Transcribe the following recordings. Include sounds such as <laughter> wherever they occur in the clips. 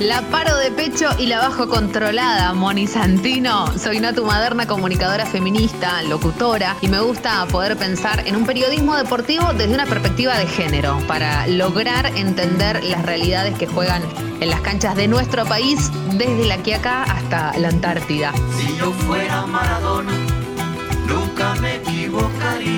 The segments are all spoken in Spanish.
la paro de pecho y la bajo controlada, Moni Santino. Soy Natu Maderna, comunicadora feminista, locutora, y me gusta poder pensar en un periodismo deportivo desde una perspectiva de género, para lograr entender las realidades que juegan en las canchas de nuestro país, desde la Quiaca hasta la Antártida. Si yo fuera Maradona, nunca me equivocaría.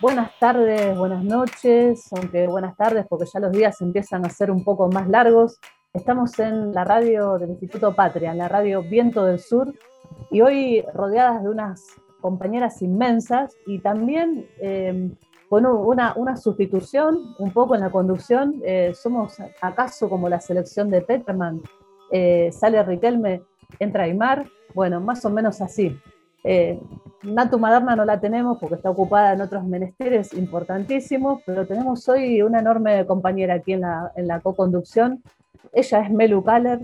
Buenas tardes, buenas noches, aunque buenas tardes porque ya los días empiezan a ser un poco más largos. Estamos en la radio del Instituto Patria, en la radio Viento del Sur, y hoy rodeadas de unas compañeras inmensas y también eh, con una, una, sustitución un poco en la conducción. Eh, somos acaso como la selección de Peterman, eh, sale Riquelme, entra Aymar, bueno, más o menos así. Natu Maderna no la tenemos porque está ocupada en otros menesteres importantísimos, pero tenemos hoy una enorme compañera aquí en la, en la co-conducción. Ella es Melu Kaller,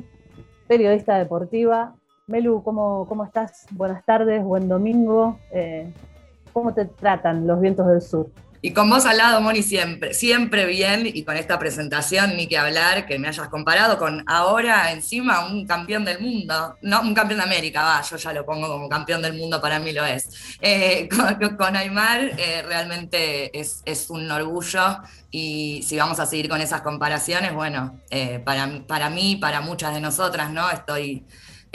periodista deportiva, Melu, ¿cómo, ¿cómo, estás? Buenas tardes, buen domingo. Eh, ¿Cómo te tratan los vientos del sur? Y con vos al lado, Moni, siempre, siempre bien, y con esta presentación, ni que hablar, que me hayas comparado con ahora encima un campeón del mundo, no, un campeón de América, va, yo ya lo pongo como campeón del mundo, para mí lo es. Eh, <laughs> con, Aymar eh, realmente es, un orgullo, y si vamos a seguir con esas comparaciones, bueno, para, para mí, para muchas de nosotras, ¿no? Estoy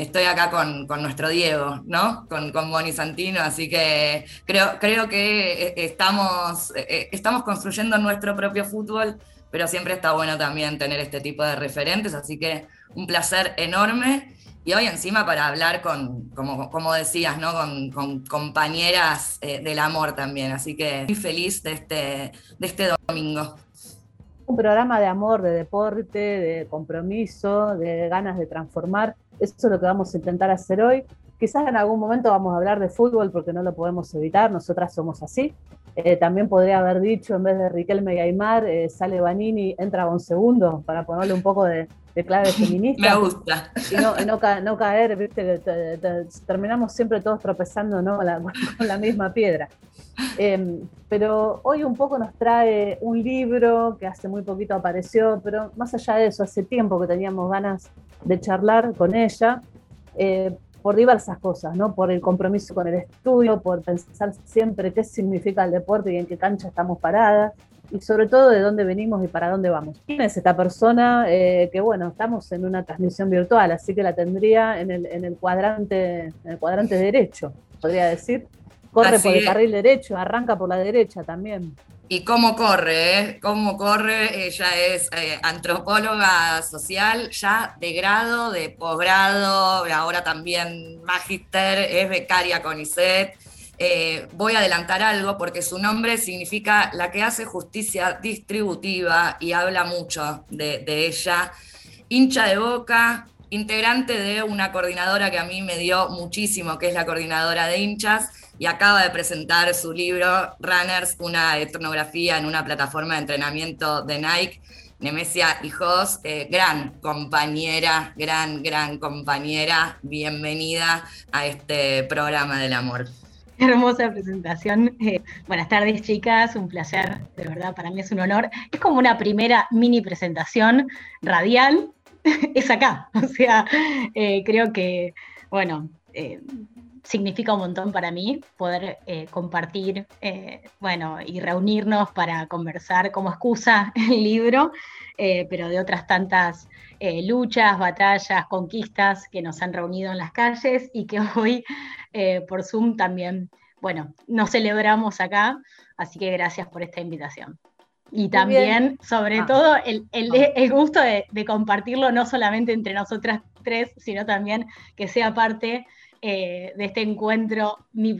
estoy acá con, nuestro Diego, ¿no? Con, con Boni Santino, así que creo, creo que eh, estamos, eh, estamos construyendo nuestro propio fútbol, pero siempre está bueno también tener este tipo de referentes, así que un placer enorme. Y hoy encima para hablar con, como, como decías, ¿no? con, compañeras eh, del amor también. Así que muy feliz de este, de este domingo. Un programa de amor, de deporte, de compromiso, de ganas de transformar. Eso es lo que vamos a intentar hacer hoy. Quizás en algún momento vamos a hablar de fútbol porque no lo podemos evitar, nosotras somos así. Eh, también podría haber dicho, en vez de Riquelme y Aymar, eh, sale Vanini, entra un segundo, para ponerle un poco de, clave <laughs> feminista. Me gusta. Y no, caer, ¿viste? terminamos siempre todos tropezando ¿no? <laughs> con, la, misma piedra. Em, pero hoy un poco nos trae un libro que hace muy poquito apareció, pero más allá de eso, hace tiempo que teníamos ganas de charlar con ella eh, por diversas cosas, ¿no? Por el compromiso con el estudio, por pensar siempre qué significa el deporte y en qué cancha estamos paradas. y sobre todo de dónde venimos y para dónde vamos. ¿Quién es esta persona? Eh, que bueno, estamos en una transmisión virtual, así que la tendría en el, en el cuadrante, en el cuadrante derecho, podría decir. Corre por el carril derecho, arranca por la derecha también. Y cómo corre, ¿eh? Cómo corre. Ella es eh, antropóloga social, ya de grado, de posgrado, ahora también magíster, es becaria con ISET. Eh, voy a adelantar algo porque su nombre significa la que hace justicia distributiva y habla mucho de, de ella. Hincha de boca, integrante de una coordinadora que a mí me dio muchísimo, que es la coordinadora de hinchas y acaba de presentar su libro Runners, una etnografía en una plataforma de entrenamiento de Nike. Nemesia Hijos, eh, gran compañera, gran, gran compañera, bienvenida a este programa del amor. Hermosa presentación. Eh, buenas tardes, chicas. Un placer, de verdad, para mí es un honor. Es como una primera mini presentación radial. <laughs> es acá. <laughs> O sea, eh, creo que, bueno, significa un montón para mí poder eh, compartir, eh, bueno, y reunirnos para conversar como excusa <laughs> el libro, eh, pero de otras tantas luchas, batallas, conquistas que nos han reunido en las calles y que <laughs> hoy por Zoom también, bueno, nos celebramos acá, así que gracias por esta invitación. Y también, sobre ah. todo, el, ah. gusto de, de compartirlo no solamente entre nosotras tres, sino también que sea parte eh, de este encuentro mi,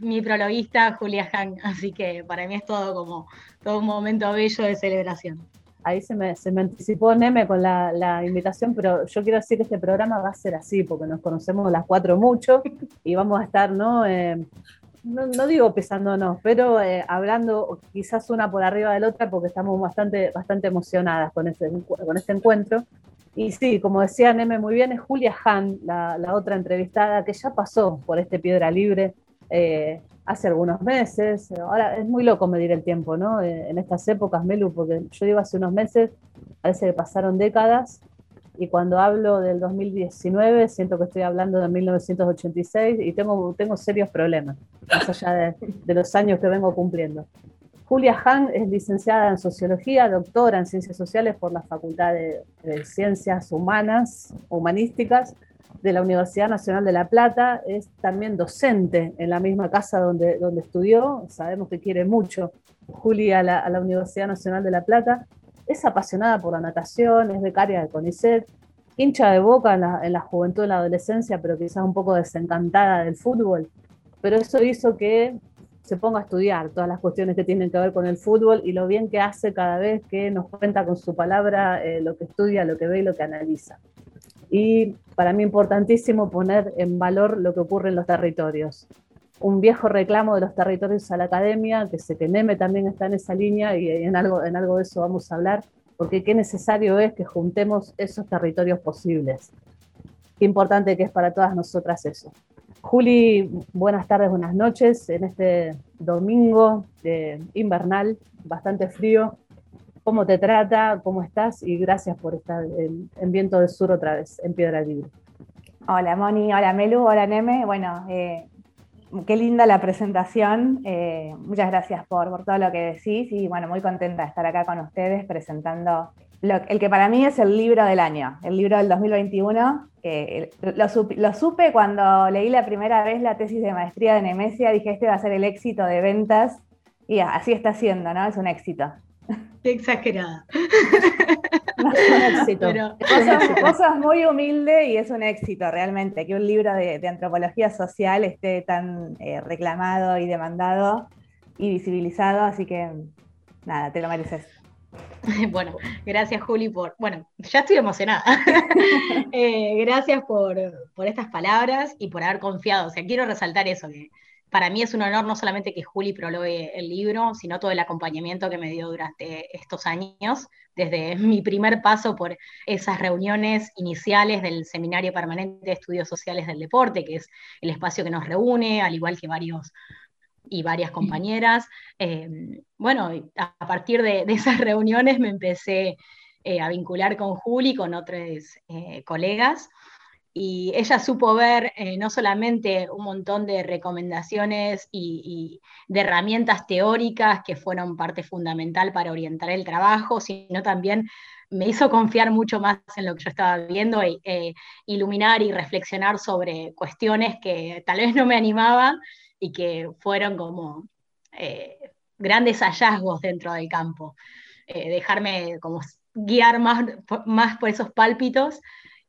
mi prologuista Julia Han. Así que para mí es todo como todo un momento bello de celebración. Ahí se me, se me anticipó Neme con la, la, invitación, pero yo quiero decir que este programa va a ser así, porque nos conocemos las cuatro mucho y vamos a estar, ¿no? Eh, no, no, digo pesándonos, pero eh, hablando quizás una por arriba de la otra porque estamos bastante, bastante emocionadas con este, con este encuentro. Y sí, como decía Neme muy bien, es Julia Han, la, otra entrevistada, que ya pasó por este Piedra Libre eh, hace algunos meses. Ahora es muy loco medir el tiempo, ¿no? Eh, en estas épocas, Melu, porque yo digo hace unos meses, parece que pasaron décadas, y cuando hablo del 2019 siento que estoy hablando de 1986 y tengo, tengo serios problemas, más allá de, de los años que vengo cumpliendo. Julia Han es licenciada en Sociología, doctora en Ciencias Sociales por la Facultad de, Ciencias Humanas, Humanísticas de la Universidad Nacional de La Plata. Es también docente en la misma casa donde, donde estudió. Sabemos que quiere mucho Julia a la, Universidad Nacional de La Plata. Es apasionada por la natación, es becaria de CONICET, hincha de boca en la, en la juventud, en la adolescencia, pero quizás un poco desencantada del fútbol. Pero eso hizo que se ponga a estudiar todas las cuestiones que tienen que ver con el fútbol y lo bien que hace cada vez que nos cuenta con su palabra eh, lo que estudia, lo que ve y lo que analiza. Y para mí importantísimo poner en valor lo que ocurre en los territorios. Un viejo reclamo de los territorios a la academia, que sé que Neme también está en esa línea y en algo, en algo de eso vamos a hablar, porque qué necesario es que juntemos esos territorios posibles. Qué importante que es para todas nosotras eso. Juli, buenas tardes, buenas noches en este domingo invernal, bastante frío. ¿Cómo te trata? ¿Cómo estás? Y gracias por estar en, Viento del Sur otra vez, en Piedra Libre. Hola Moni, hola Melu, hola Neme. Bueno, eh, qué linda la presentación. Eh, muchas gracias por todo lo que decís y bueno, muy contenta de estar acá con ustedes presentando el que para mí es el libro del año, el libro del 2021. lo, supe, cuando leí la primera vez la tesis de maestría de Nemesia, dije, este va a ser el éxito de ventas, y así está siendo, ¿no? Es un éxito. Qué exagerada. un éxito. Pero, vos, muy humilde y es un éxito realmente que un libro de, antropología social esté tan eh, reclamado y demandado y visibilizado, así que nada, te lo mereces. <laughs> Bueno, gracias Juli por, bueno, ya estoy emocionada. <laughs> Eh, gracias por, estas palabras y por haber confiado. O sea, quiero resaltar eso, que para mí es un honor no solamente que Juli prologue el libro, sino todo el acompañamiento que me dio durante estos años, desde mi primer paso por esas reuniones iniciales del Seminario Permanente de Estudios Sociales del Deporte, que es el espacio que nos reúne, al igual que varios y varias compañeras. Eh, bueno, a partir de, esas <laughs> reuniones me empecé eh, a vincular con Juli, con otros eh, colegas. y ella supo ver eh, no solamente un montón de recomendaciones y, de herramientas teóricas que fueron parte fundamental para orientar el trabajo, sino también me hizo confiar mucho más en lo que yo estaba viendo e iluminar y reflexionar sobre cuestiones que tal vez no me animaban y que fueron como eh, grandes hallazgos dentro del campo. dejarme como guiar más, más por esos pálpitos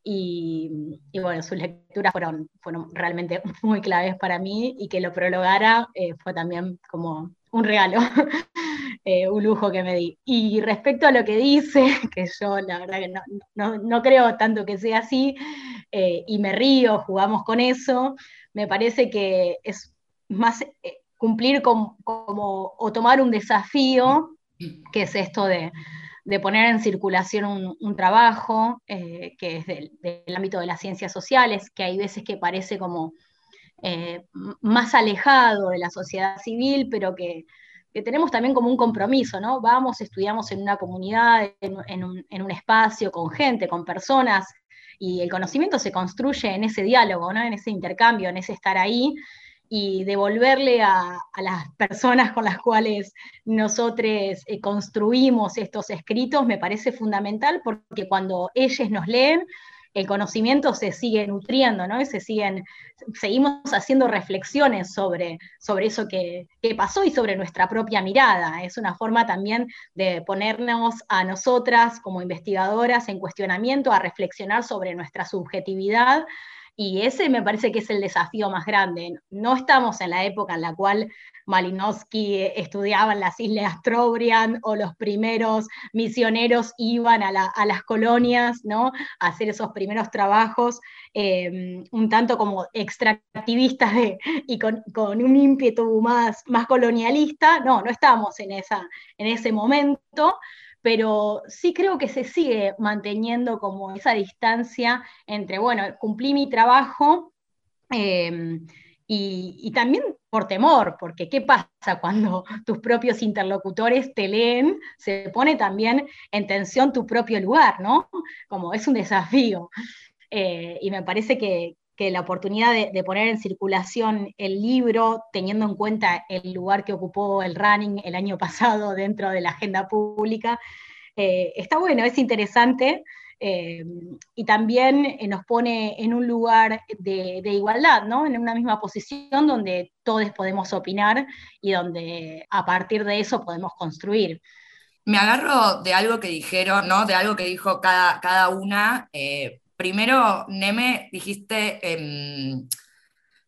y, bueno, sus lecturas fueron, fueron realmente <laughs> muy claves para mí y que lo prologara eh, fue también como un regalo, <laughs> eh, un lujo que me di. Y respecto a lo que dice, <laughs> que yo la verdad que no, no, creo tanto que sea así, eh, y me río, jugamos con eso, me parece que es más cumplir como, o tomar un desafío, que es esto de de poner en circulación un, trabajo eh, que es del, ámbito de las ciencias sociales, que hay veces que parece como eh, más alejado de la sociedad civil, pero que, tenemos también como un compromiso, ¿no? Vamos, estudiamos en una comunidad, en, un, espacio, con gente, con personas, y el conocimiento se construye en ese diálogo, ¿no? en ese intercambio, en ese estar ahí, y devolverle a, las personas con las cuales nosotros eh, construimos estos escritos me parece fundamental porque cuando ellos nos leen, el conocimiento se sigue nutriendo, ¿no? Se siguen, seguimos haciendo reflexiones sobre, sobre eso que, pasó y sobre nuestra propia mirada. Es una forma también de ponernos a nosotras como investigadoras en cuestionamiento, a reflexionar sobre nuestra subjetividad y ese me parece que es el desafío más grande. No estamos en la época en la cual Malinowski estudiaba en las Islas Trobriand o los primeros misioneros iban a, las colonias, ¿no? A hacer esos primeros trabajos em, un tanto como extractivistas y con, un ímpetu más, más colonialista. No, no estamos en, esa, en ese momento, pero sí creo que se sigue manteniendo como esa distancia entre, bueno, cumplí mi trabajo em, y, también por temor, porque ¿qué pasa cuando <laughs> tus propios interlocutores te leen? Se pone también en tensión tu propio lugar, ¿no? Como es un desafío. Eh, y me parece que, la oportunidad de, de, poner en circulación el libro, teniendo en cuenta el lugar que ocupó el running el año <laughs> pasado dentro de la agenda pública, eh, está bueno, es interesante. Eh, y también eh, nos pone en un lugar de, igualdad, ¿no? En una misma posición donde todos podemos opinar y donde a partir de eso podemos construir. Me agarro de algo que dijeron, ¿no? De algo que dijo cada, cada una. Primero, Neme, dijiste em,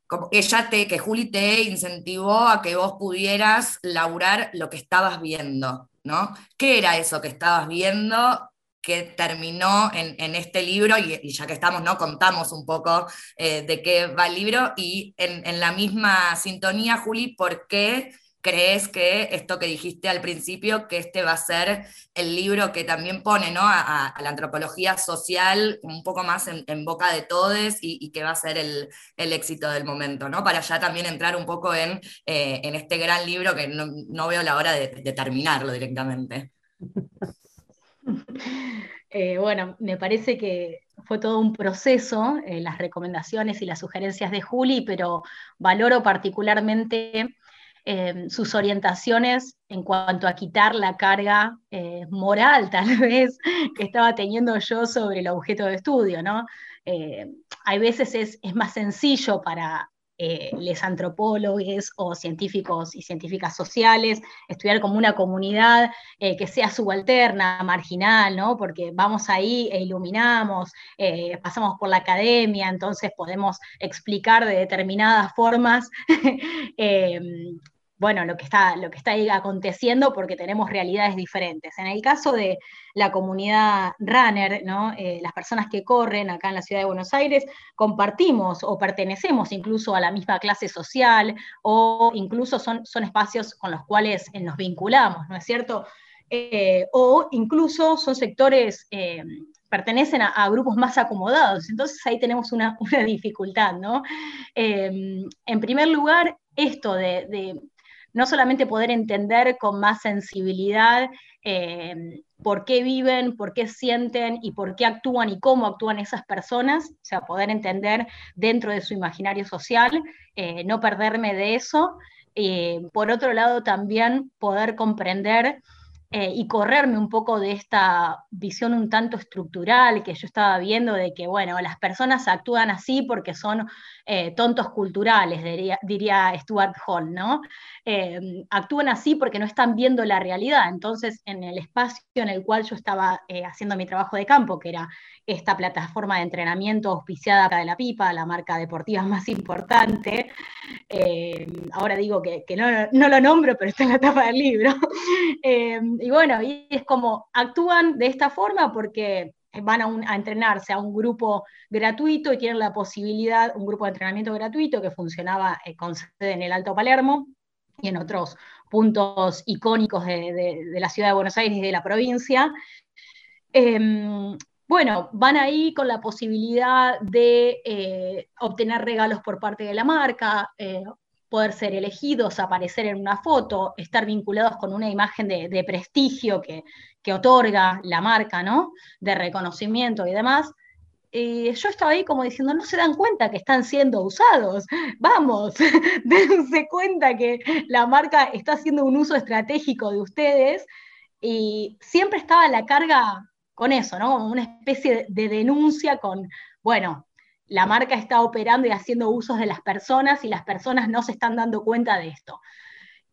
que ella te, que Juli te incentivó a que vos pudieras laburar lo que estabas viendo. ¿no? ¿Qué era eso que estabas viendo que terminó en, este libro? Y, ya que estamos, ¿no? Contamos un poco eh, de qué va el libro y en, la misma sintonía, Juli, ¿por qué crees que esto que dijiste al principio, que este va a ser el libro que también pone ¿no? a, la antropología social un poco más en, boca de todos y, que va a ser el, éxito del momento, ¿no? para ya también entrar un poco en, eh, este gran libro que no, veo la hora de, terminarlo directamente. <laughs> Eh, bueno, me parece que fue todo un proceso, eh, las recomendaciones y las sugerencias de Juli, pero valoro particularmente Em, sus orientaciones en cuanto a quitar la carga eh, moral, <laughs> tal vez, que estaba teniendo yo sobre el objeto de estudio, ¿no? Eh, hay veces es, más sencillo para eh, los antropólogos o científicos y científicas sociales, estudiar como una comunidad que sea subalterna, marginal, ¿no? porque vamos ahí e iluminamos, pasamos por la academia, entonces podemos explicar de determinadas formas <laughs> em, bueno, lo que está, lo que está ahí aconteciendo porque tenemos realidades diferentes. En el caso de la comunidad runner, ¿no? Eh, las personas que corren acá en la ciudad de Buenos Aires, compartimos o pertenecemos incluso a la misma clase social o incluso son, son espacios con los cuales eh, nos vinculamos, ¿no es cierto? Eh, o incluso son sectores pertenecen a, grupos más acomodados. Entonces ahí tenemos una, <laughs> dificultad, ¿no? en primer lugar, esto de, no solamente poder entender con más sensibilidad eh, por qué viven, por qué sienten y por qué actúan y cómo actúan esas personas, o sea, poder entender dentro de su imaginario social, eh, no perderme de eso. por otro lado, también poder comprender eh, y correrme un poco de esta visión un tanto estructural que yo estaba viendo de que, bueno, las personas actúan así porque son eh, tontos culturales, diría, Stuart Hall, ¿no? Eh, actúan así porque no están viendo la realidad. Entonces, en el espacio en el cual yo estaba haciendo mi trabajo de campo, que era esta plataforma de entrenamiento auspiciada de la Pipa, la marca deportiva <laughs> más importante, ahora digo que, no, no, lo nombro, pero está en la tapa del libro. <laughs> y bueno, y es como actúan de esta forma porque van a, entrenarse a un grupo gratuito y tienen la posibilidad, un grupo de entrenamiento gratuito que funcionaba eh, con sede en el Alto Palermo y en otros puntos icónicos de, la ciudad de Buenos Aires y de la provincia. Em, bueno, van ahí con la posibilidad de eh, obtener regalos por parte de la marca, eh, poder ser elegidos, aparecer en una foto, estar vinculados con una imagen de, prestigio que, otorga la marca, ¿no? De reconocimiento y demás. yo estaba ahí como diciendo, no se dan cuenta que están siendo usados. <laughs> Vamos, <laughs> dense cuenta que la marca está haciendo un uso estratégico de ustedes. Y siempre estaba la carga con eso, ¿no? Como una especie de denuncia con, bueno, la marca está operando y haciendo usos de las personas y las personas no se están dando cuenta de esto.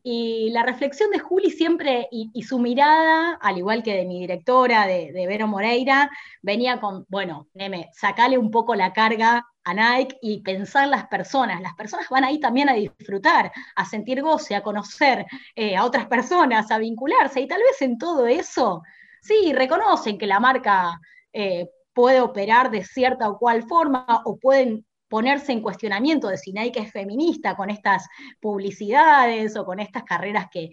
Y la reflexión de Juli siempre, y, su mirada, al igual que de mi directora, de, Vero Moreira, venía con, bueno, Neme, sacale un poco la carga a Nike y pensar en las personas. Las personas van ahí también a disfrutar, a sentir goce, a conocer eh, a otras personas, a vincularse. Y tal vez en todo eso, sí, reconocen que la marca eh, puede operar de cierta o cual forma o pueden ponerse en cuestionamiento de si Nike es feminista con estas publicidades o con estas carreras que,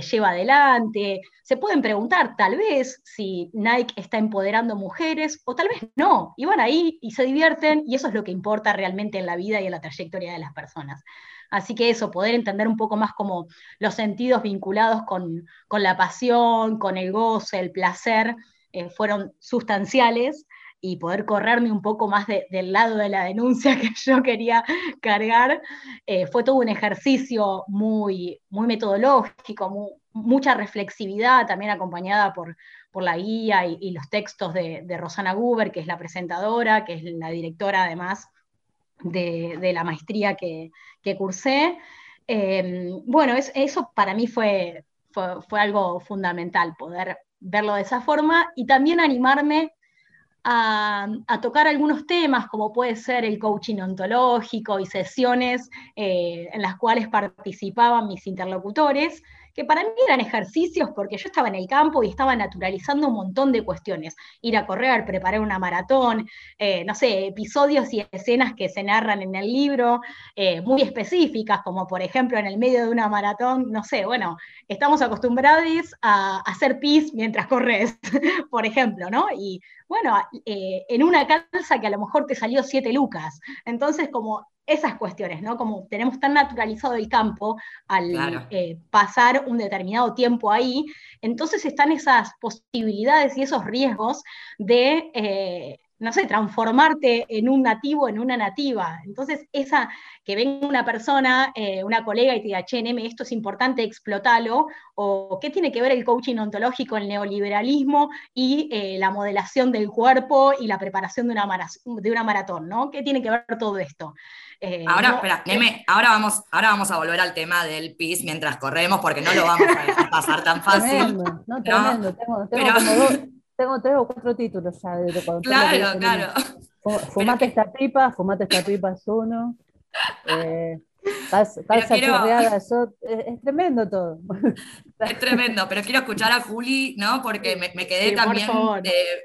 lleva adelante. Se pueden preguntar tal vez si Nike está empoderando mujeres o tal vez no. Y van ahí y se divierten y eso es lo que importa realmente en la vida y en la trayectoria de las personas. Así que eso, poder entender un poco más como los sentidos vinculados con, la pasión, con el goce, el placer, eh, fueron sustanciales y poder correrme un poco más del lado de la denuncia <laughs> que yo quería cargar, eh, fue todo un ejercicio muy, muy metodológico, mucha reflexividad, también acompañada por, por la guía y, los textos de, Rosana Guber, que es la presentadora, que es la directora además de, la maestría que, cursé. Em, bueno, eso para mí fue, fue algo fundamental, poder verlo de esa forma y también animarme a, tocar algunos temas, como puede ser el coaching ontológico y sesiones eh, en las cuales participaban mis interlocutores, que para mí eran ejercicios porque yo estaba en el campo y estaba naturalizando un montón de cuestiones. Ir a correr, preparar una maratón, eh, no sé, episodios y escenas que se narran en el libro, eh, muy específicas, como por ejemplo en el medio de una maratón, no sé, bueno, estamos acostumbrados a hacer pis mientras corres, <laughs> por ejemplo, ¿no? Y bueno, eh, en una calza que a lo mejor te salió siete lucas. Entonces, como esas cuestiones, ¿no? Como tenemos tan naturalizado el campo al eh, pasar un determinado tiempo ahí, entonces están esas posibilidades y esos riesgos de eh, no sé, transformarte en un nativo, en una nativa. Entonces, esa que venga una persona, eh, una colega y te diga, che, Neme, esto es importante, explotalo, o qué tiene que ver el coaching ontológico, el neoliberalismo y eh, la modelación del cuerpo y la preparación de una, de una maratón, ¿no? ¿Qué tiene que ver todo esto? Eh, ahora, espera, Neme, ahora vamos, ahora vamos a volver al tema del PIS mientras corremos, porque no lo vamos a pasar tan fácil. no, tremendo, tengo, como dos tengo tres o cuatro títulos ya de cuando Claro, claro. Fumate esta pipa, fumate esta pipa es uno. Eh, es, tremendo todo. Es tremendo, pero quiero escuchar a Juli, ¿no? Porque me, quedé también,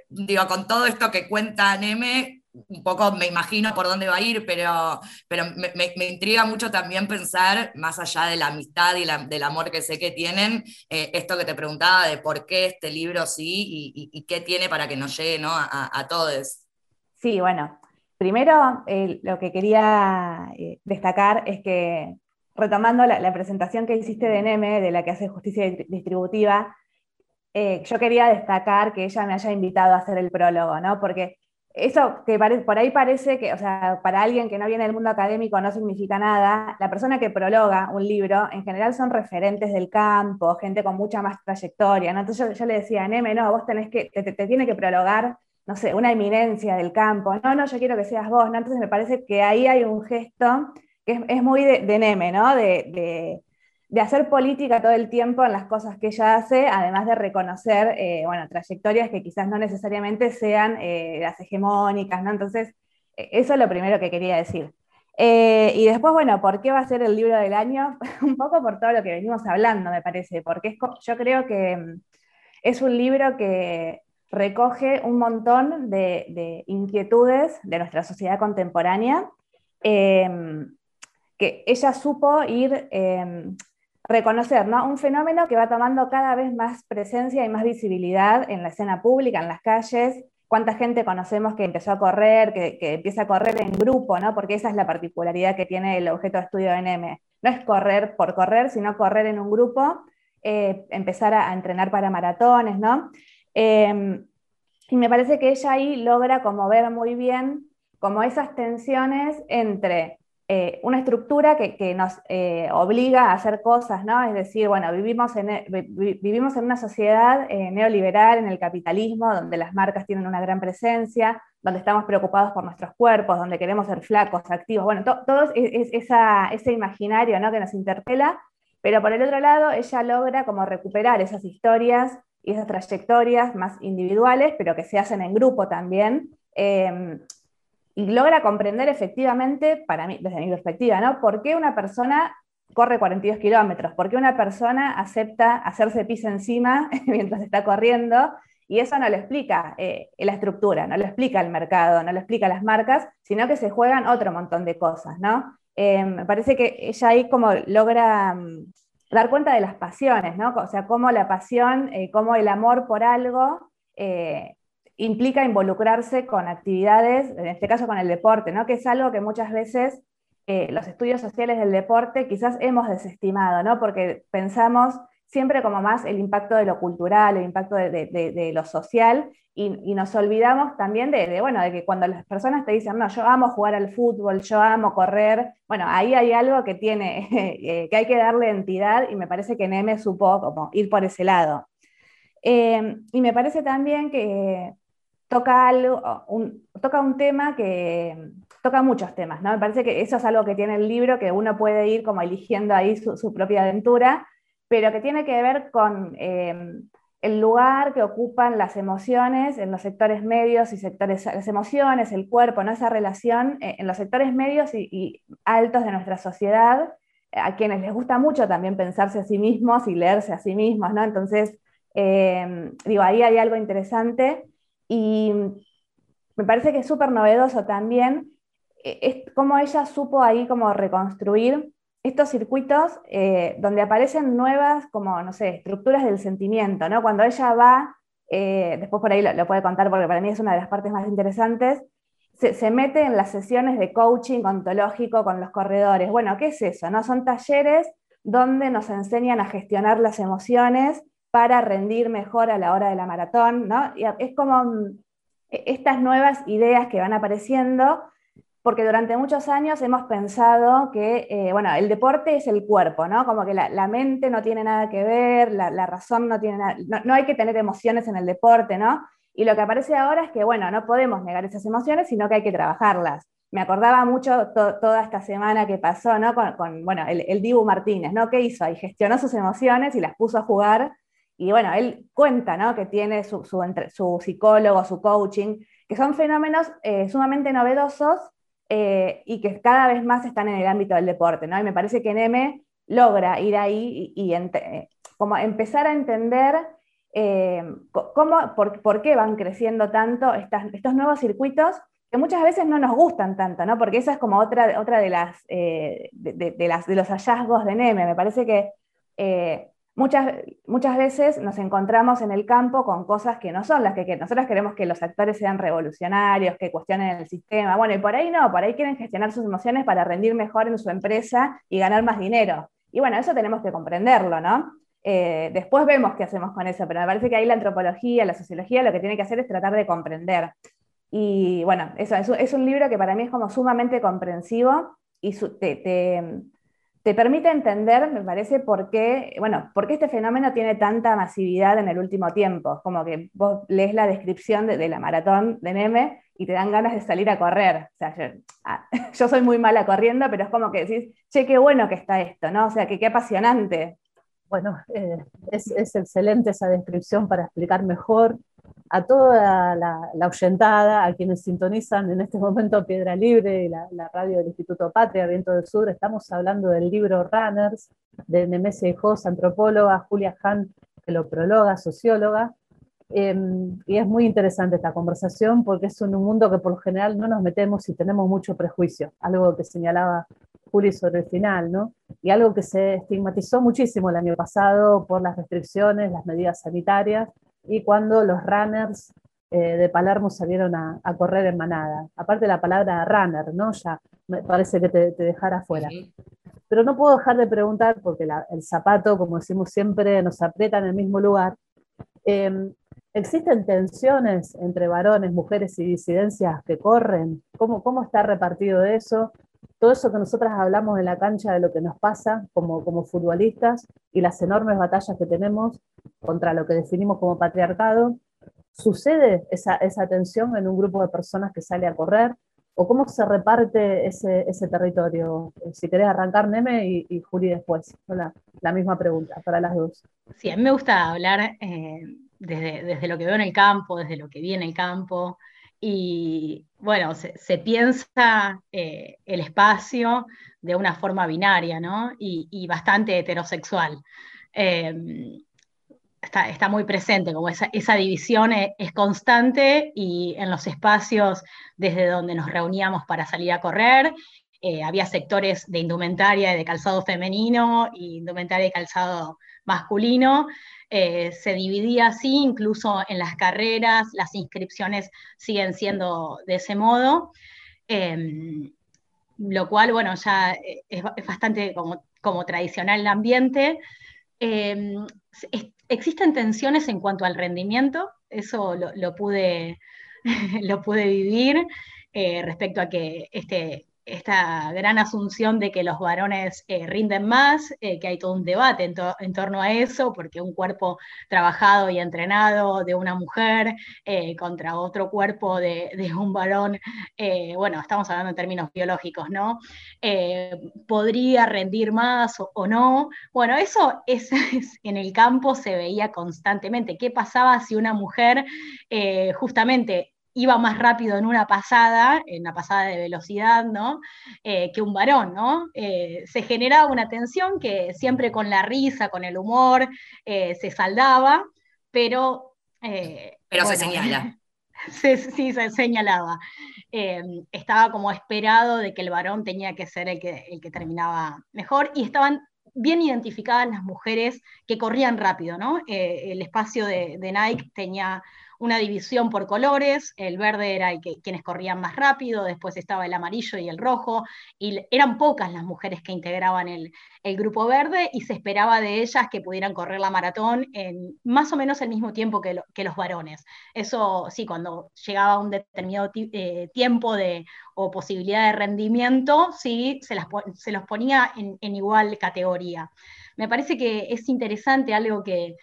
digo, con todo esto que cuenta Neme, un poco me imagino por dónde va a ir, pero, pero me, intriga mucho también pensar, más allá de la amistad y del amor que sé que tienen, eh, esto que te preguntaba de por qué este libro sí y, qué tiene para que nos llegue a, todos. Sí, bueno, primero eh, lo que quería eh, destacar es que, retomando la, presentación que hiciste de NEME, de la que hace justicia distributiva, yo quería destacar que ella me haya invitado a hacer el prólogo, ¿no? Porque eso que por ahí parece que, o sea, para alguien que no viene del mundo académico no significa nada, la persona que prologa un libro en general son referentes del campo, gente con mucha más trayectoria. Entonces yo, le decía, Neme, no, vos tenés que, te, tiene que prologar, no sé, una eminencia del campo, no, no, yo quiero que seas vos, ¿no? Entonces me parece que ahí hay un gesto que es, muy de, Neme, ¿no? de de hacer política todo el tiempo en las cosas que ella hace, además de reconocer, eh, bueno, trayectorias que quizás no necesariamente sean eh, las hegemónicas, ¿no? Entonces, e, eso es lo primero que quería decir. Eh, y después, bueno, ¿por qué va a ser el libro del año? <laughs> un poco por todo lo que venimos hablando, me parece, porque yo creo que mm, es un libro que recoge un montón de, inquietudes de nuestra sociedad contemporánea, em, que ella supo ir reconocer ¿no? un fenómeno que va tomando cada vez más presencia y más visibilidad en la escena pública, en las calles. ¿Cuánta gente conocemos que empezó a correr, que, empieza a correr en grupo, ¿no? porque esa es la particularidad que tiene el objeto de estudio de NM? No es correr por correr, sino correr en un grupo, eh, empezar a, entrenar para maratones. ¿no? Em, y me parece que ella ahí logra como ver muy bien como esas tensiones entre eh, una estructura que, nos eh, obliga a hacer cosas, ¿no? Es decir, bueno, vivimos en, e, vivimos en una sociedad eh, neoliberal, en el capitalismo, donde las marcas tienen una gran presencia, donde estamos preocupados por nuestros cuerpos, donde queremos ser flacos, activos, bueno, todo es, ese imaginario, ¿no? Que nos interpela, pero por el otro lado, ella logra como recuperar esas historias y esas trayectorias más individuales, pero que se hacen en grupo también, y logra comprender efectivamente, para mí, desde mi perspectiva, ¿no? ¿Por qué una persona corre 42 kilómetros? ¿Por qué una persona acepta hacerse pis encima <laughs> mientras está corriendo? Y eso no lo explica eh, la estructura, no lo explica el mercado, no lo explica las marcas, sino que se juegan otro montón de cosas, ¿no? Eh, me parece que ella ahí como logra mm, dar cuenta de las pasiones, ¿no? O sea, cómo la pasión, eh, cómo el amor por algo implica involucrarse con actividades, en este caso con el deporte, ¿no? que es algo que muchas veces eh, los estudios sociales del deporte quizás hemos desestimado, ¿no? porque pensamos siempre como más el impacto de lo cultural, el impacto de, lo social, y, nos olvidamos también de, bueno, de que cuando las personas te dicen, no, yo amo jugar al fútbol, yo amo correr, bueno, ahí hay algo que tiene, <laughs> eh, que hay que darle entidad, y me parece que Neme supo como ir por ese lado. Eh, y me parece también que toca, algo, un, toca un tema que toca muchos temas, ¿no? Me parece que eso es algo que tiene el libro, que uno puede ir como eligiendo ahí su, propia aventura, pero que tiene que ver con eh, el lugar que ocupan las emociones en los sectores medios y sectores, las emociones, el cuerpo, ¿no? esa relación eh, en los sectores medios y, altos de nuestra sociedad, a quienes les gusta mucho también pensarse a sí mismos y leerse a sí mismos, ¿no? Entonces, eh, digo, ahí hay algo interesante y me parece que es súper novedoso también eh, cómo ella supo ahí como reconstruir estos circuitos eh, donde aparecen nuevas, como, no sé, estructuras del sentimiento, ¿no? Cuando ella va, eh, después por ahí lo, puede contar porque para mí es una de las partes más interesantes, se, se, mete en las sesiones de coaching ontológico con los corredores. Bueno, ¿qué es eso? No? Son talleres donde nos enseñan a gestionar las emociones para rendir mejor a la hora de la maratón, ¿no? es como mm, e, estas nuevas ideas que van apareciendo, porque durante muchos años hemos pensado que, eh, bueno, el deporte es el cuerpo, ¿no? Como que la, mente no tiene nada que ver, la, razón no tiene nada, no, hay que tener emociones en el deporte, ¿no? Y lo que aparece ahora es que, bueno, no podemos negar esas emociones, sino que hay que trabajarlas. Me acordaba mucho toda esta semana que pasó, ¿no? Con, bueno, el, el Dibu Martínez, ¿no? ¿Qué hizo? Ahí gestionó sus emociones y las puso a jugar y bueno, él cuenta ¿no? que tiene su, su, psicólogo, su coaching, que son fenómenos eh, sumamente novedosos eh, y que cada vez más están en el ámbito del deporte. ¿no? Y me parece que Neme logra ir ahí y, eh, como empezar a entender cómo, por, qué van creciendo tanto estos nuevos circuitos que muchas veces no nos gustan tanto, ¿no? porque esa es como otra, otra de, las, de, las, de los hallazgos de Neme. Me parece que Muchas, muchas veces nos encontramos en el campo con cosas que no son las que, nosotros queremos que los actores sean revolucionarios, que cuestionen el sistema. Bueno, y por ahí no, por ahí quieren gestionar sus emociones para rendir mejor en su empresa y ganar más dinero. Y bueno, eso tenemos que comprenderlo, ¿no? Eh, después vemos qué hacemos con eso, pero me parece que ahí la antropología, la sociología, lo que tiene que hacer es tratar de comprender. Y bueno, eso es, un libro que para mí es como sumamente comprensivo y te, te, permite entender, me parece, por qué, bueno, por qué este fenómeno tiene tanta masividad en el último tiempo. Como que vos lees la descripción de, la maratón de Neme y te dan ganas de salir a correr. O sea, yo, ah, <laughs> yo, soy muy mala corriendo, pero es como que decís, che, qué bueno que está esto, ¿no? O sea, que qué apasionante. Bueno, eh, es, es, excelente esa descripción para explicar mejor a toda la, la, a quienes sintonizan en este momento Piedra Libre y la, radio del Instituto Patria, Viento del Sur. Estamos hablando del libro Runners de Nemesia Hijos, antropóloga, Julia Hahn, que lo prologa, socióloga. Em, y es muy interesante esta conversación porque es un mundo que por lo general no nos metemos y tenemos mucho prejuicio, algo que señalaba Juli sobre el final, ¿no? Y algo que se estigmatizó muchísimo el año pasado por las restricciones, las medidas sanitarias, y cuando los runners eh, de Palermo salieron a, correr en manada. Aparte la palabra runner, ¿no? Ya me parece que te, dejara fuera. Pero no puedo dejar de preguntar, porque el zapato, como decimos siempre, nos aprieta en el mismo lugar. Em, ¿Existen tensiones entre varones, mujeres y disidencias que corren? ¿Cómo, cómo está repartido eso? Todo eso que nosotras hablamos en la cancha de lo que nos pasa como, como futbolistas y las enormes batallas que tenemos contra lo que definimos como patriarcado, ¿sucede esa, esa tensión en un grupo de personas que sale a correr? ¿O cómo se reparte ese, ese territorio? Si querés arrancar, Neme, y, y Juli después. La, la, misma pregunta para las dos. Sí, a mí me gusta hablar eh, desde, desde lo que veo en el campo, desde lo que vi en el campo, y bueno, se, piensa eh, el espacio de una forma binaria, ¿no? Y, bastante heterosexual. Em, está, muy presente, como esa, división e, es, constante y en los espacios desde donde nos reuníamos para salir a correr, eh, había sectores de indumentaria y de calzado femenino y indumentaria y calzado masculino, eh, se dividía así, incluso en las carreras, las inscripciones siguen siendo de ese modo, em, lo cual, bueno, ya eh, es, bastante como, tradicional el ambiente. Em, existen tensiones en cuanto al rendimiento, eso lo, pude, <laughs> lo pude vivir eh, respecto a que este, esta gran asunción de que los varones eh, rinden más, eh, que hay todo un debate en, torno a eso, porque un cuerpo trabajado y entrenado de una mujer eh, contra otro cuerpo de, un varón, bueno, estamos hablando en términos biológicos, ¿no? podría rendir más o, no. Bueno, eso <laughs> es, en el campo se veía constantemente. ¿Qué pasaba si una mujer justamente iba más rápido en una pasada, en una pasada de velocidad, ¿no? Eh, que un varón, ¿no? Eh, se generaba una tensión que siempre con la risa, con el humor, eh, se saldaba, pero... pero se señala. <laughs> sí, se señalaba. estaba como esperado de que el varón tenía que ser el que, el que terminaba mejor y estaban bien identificadas las mujeres que corrían rápido, ¿no? el espacio de, de Nike tenía una división por colores, el verde era el que, quienes corrían más rápido, después estaba el amarillo y el rojo, y eran pocas las mujeres que integraban el, grupo verde y se esperaba de ellas que pudieran correr la maratón en más o menos el mismo tiempo que, los varones. Eso sí, cuando llegaba un determinado eh, tiempo de, o posibilidad de rendimiento, sí, se, las, se los ponía en igual categoría. Me parece que es interesante algo que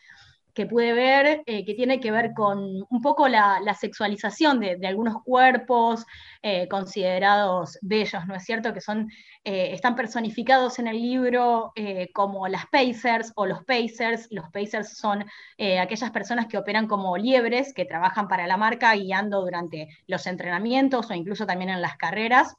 que pude ver, eh, que tiene que ver con un poco la, sexualización de, algunos cuerpos eh, considerados bellos, ¿no es cierto? Que son, eh, están personificados en el libro como las pacers o los pacers. Los pacers son aquellas personas que operan como liebres, que trabajan para la marca guiando durante los entrenamientos o incluso también en las carreras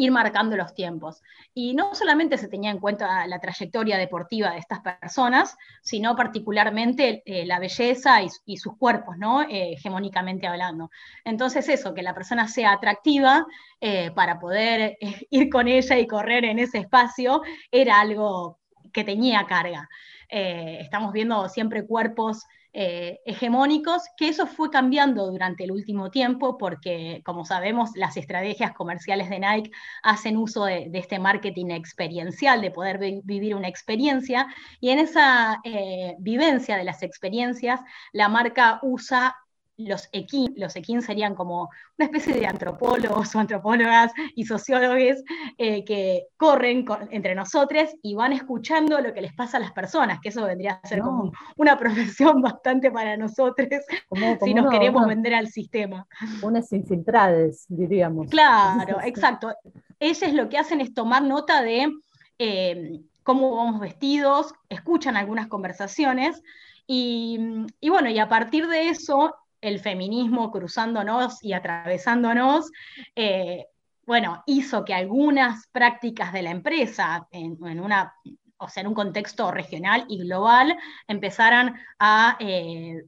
ir marcando los tiempos. Y no solamente se tenía en cuenta la trayectoria deportiva de estas personas, sino particularmente eh, la belleza y, sus cuerpos, ¿no? Eh, hegemónicamente hablando. Entonces eso, que la persona sea atractiva eh, para poder <laughs> ir con ella y correr en ese espacio, era algo que tenía carga. estamos viendo siempre cuerpos eh, hegemónicos, que eso fue cambiando durante el último tiempo porque, como sabemos, las estrategias comerciales de Nike hacen uso de, este marketing experiencial, de poder vivir una experiencia, y en esa eh, vivencia de las experiencias, la marca usa los equin, los equin serían como una especie de antropólogos <laughs> o antropólogas y sociólogos eh, que corren entre nosotros y van escuchando lo que les pasa a las personas, que eso vendría a ser como una profesión <laughs> bastante para nosotros <laughs> si nos queremos vender al sistema. Unas infiltrades, diríamos. Claro, exacto. Ellos lo que hacen es tomar nota de eh, cómo vamos vestidos, escuchan algunas conversaciones. Y, y, bueno, y a partir de eso el feminismo cruzándonos y atravesándonos, eh, bueno, hizo que algunas prácticas de la empresa en, una o sea, en un contexto regional y global, empezaran a eh,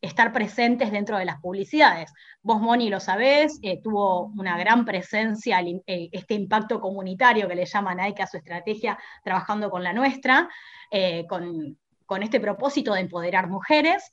estar presentes dentro de las publicidades. Vos, Moni, lo sabés, eh, tuvo una gran presencia, este impacto comunitario que le llama Nike a su estrategia, trabajando con la nuestra, con, este propósito de empoderar mujeres.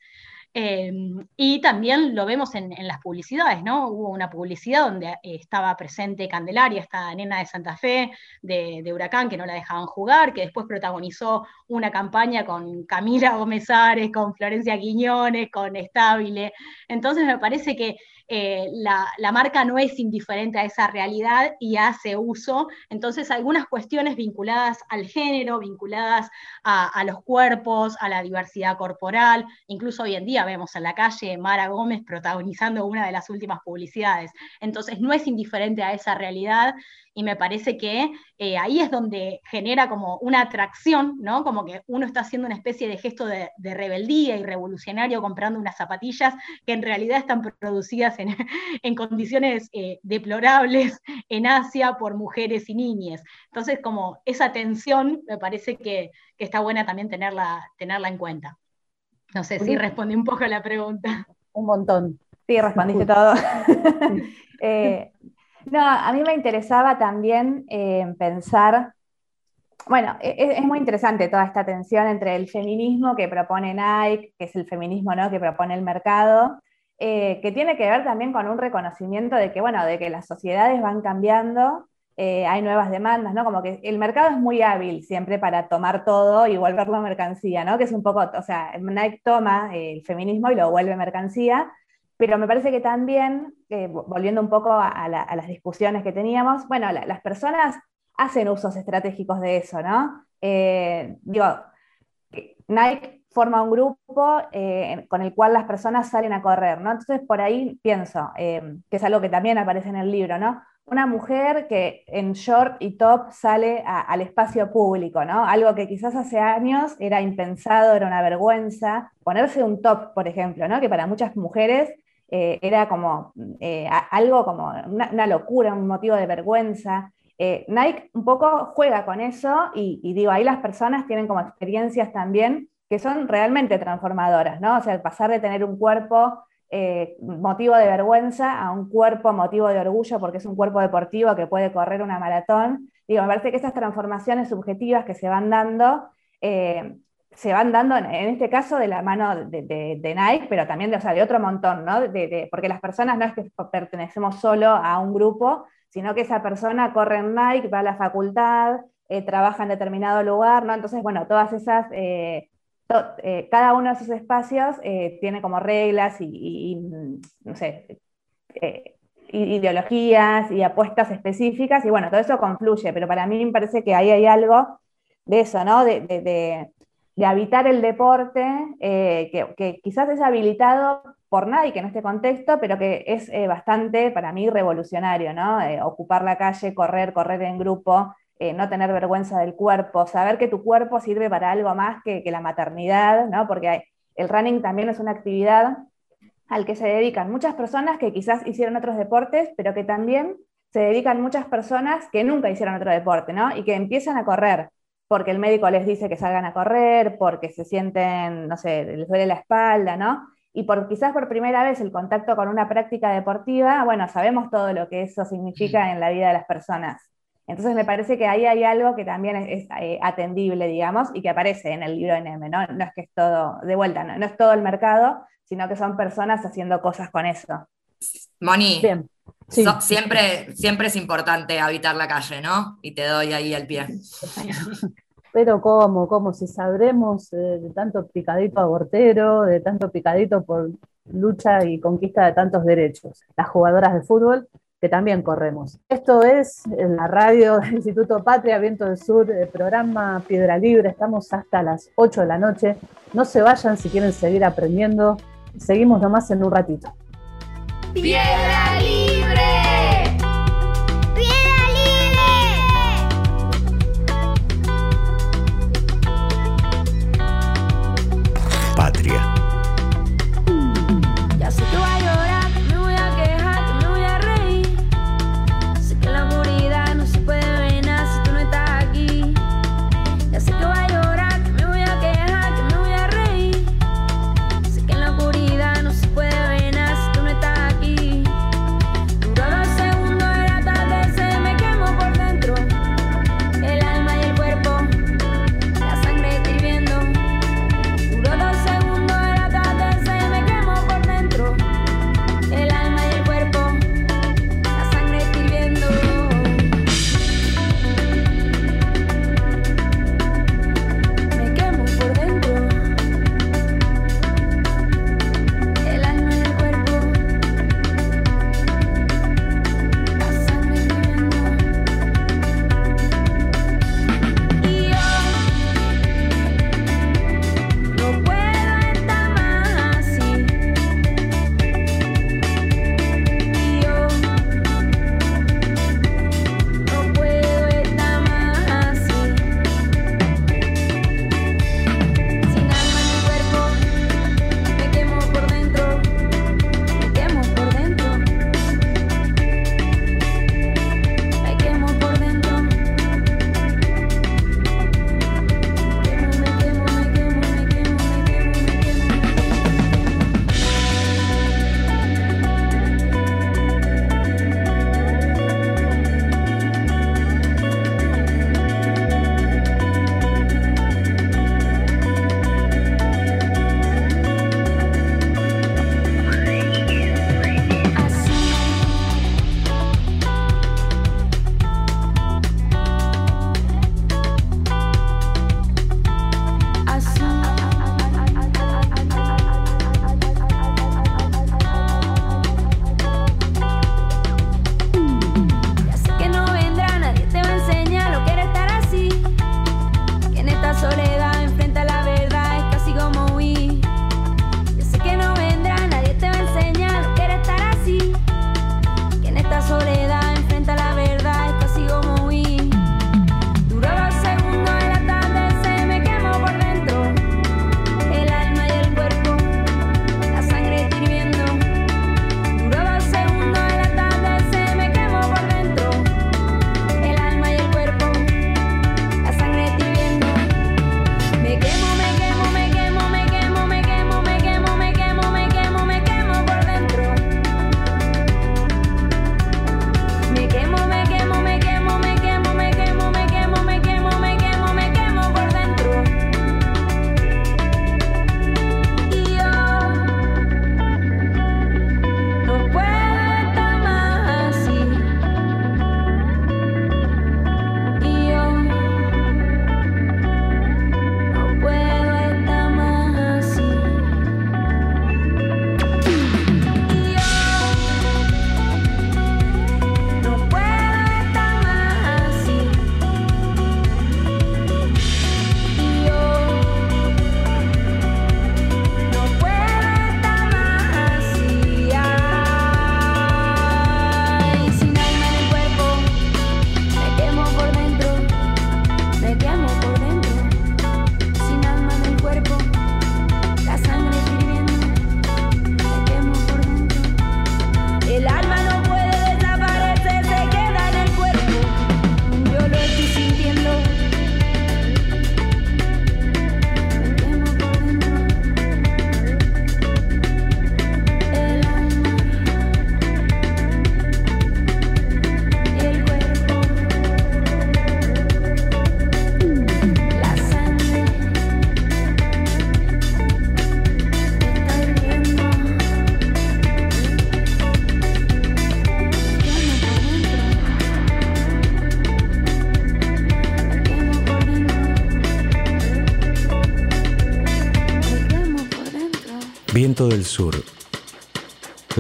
Em, y también lo vemos en, las publicidades, ¿no? Hubo una publicidad donde eh, estaba presente Candelaria, esta nena de Santa Fe, de, Huracán, que no la dejaban jugar, que después protagonizó una campaña con Camila Gómez Ares, con Florencia Quiñones, con Estabile. Entonces me parece que eh, la, marca no es indiferente a esa realidad y hace uso. Entonces, algunas cuestiones vinculadas al género, vinculadas a, los cuerpos, a la diversidad corporal, incluso hoy en día vemos en la calle Mara Gómez protagonizando una de las últimas publicidades. Entonces, no es indiferente a esa realidad y me parece que eh, ahí es donde genera como una atracción, ¿no? Como que uno está haciendo una especie de gesto de, rebeldía y revolucionario comprando unas zapatillas que en realidad están producidas <laughs> en, condiciones eh, deplorables <laughs> en Asia por mujeres y niñas. Entonces, como esa tensión me parece que, está buena también tenerla, tenerla en cuenta. No sé si respondí un poco a la pregunta. <laughs> Un montón. Sí, respondiste todo. eh, no, a mí me interesaba también eh, pensar, bueno, e, e, es, muy interesante toda esta tensión entre el feminismo que propone Nike, que es el feminismo ¿no? que propone el mercado, eh, que tiene que ver también con un reconocimiento de que, bueno, de que las sociedades van cambiando, eh, hay nuevas demandas, ¿no? Como que el mercado es muy hábil siempre para tomar todo y volverlo mercancía, ¿no? Que es un poco, o sea, Nike toma el feminismo y lo vuelve mercancía, pero me parece que también, eh, volviendo un poco a, las discusiones que teníamos, bueno, las personas hacen usos estratégicos de eso, ¿no? Eh, digo, Nike forma un grupo eh, con el cual las personas salen a correr, ¿no? Entonces, por ahí pienso, que es algo que también aparece en el libro, ¿no? Una mujer que en short y top sale al espacio público, ¿no? Algo que quizás hace años era impensado, era una vergüenza. Ponerse un top, por ejemplo, ¿no? Que para muchas mujeres eh, era como eh, algo como una, locura, un motivo de vergüenza. Eh, Nike un poco juega con eso y, digo, ahí las personas tienen como experiencias también que son realmente transformadoras, ¿no? O sea, pasar de tener un cuerpo motivo de vergüenza a un cuerpo motivo de orgullo porque es un cuerpo deportivo que puede correr una maratón. Digo, me parece que esas transformaciones subjetivas que se van dando se van dando, en este caso, de la mano de, Nike, pero también de, o sea, de otro montón, ¿no? porque las personas no es que pertenecemos solo a un grupo, sino que esa persona corre en Nike, va a la facultad, eh, trabaja en determinado lugar, ¿no? Entonces, bueno, todas esas, eh, eh, cada uno de esos espacios tiene como reglas y, no sé, ideologías y apuestas específicas, y bueno, todo eso confluye, pero para mí me parece que ahí hay algo de eso, ¿no? de, de habitar el deporte, eh, que, quizás es habilitado por Nike en este contexto, pero que es eh, bastante para mí revolucionario, ¿no? Eh, ocupar la calle, correr, correr en grupo, no tener vergüenza del cuerpo, saber que tu cuerpo sirve para algo más que, la maternidad, ¿no? Porque el running también es una actividad al que se dedican muchas personas que quizás hicieron otros deportes, pero que también se dedican muchas personas que nunca hicieron otro deporte, ¿no? Y que empiezan a correr porque el médico les dice que salgan a correr, porque se sienten, no sé, les duele la espalda, ¿no? Y por quizás por primera vez el contacto con una práctica deportiva, bueno, sabemos todo lo que eso significa en la vida de las personas. Entonces me parece que ahí hay algo que también es, eh, atendible, digamos, y que aparece en el libro Neme, ¿no? No es que es todo, de vuelta, no, es todo el mercado, sino que son personas haciendo cosas con eso. Moni, Bien. siempre, siempre es importante habitar la calle, ¿no? Y te doy ahí el pie. <laughs> Pero ¿cómo? ¿Cómo? Si sabremos eh, de tanto picadito abortero, de tanto picadito por lucha y conquista de tantos derechos. Las jugadoras de fútbol que también corremos. Esto es en la radio del Instituto Patria, Viento del Sur, el programa Piedra Libre. Estamos hasta las 8 de la noche. No se vayan si quieren seguir aprendiendo. Seguimos nomás en un ratito. Piedra Libre.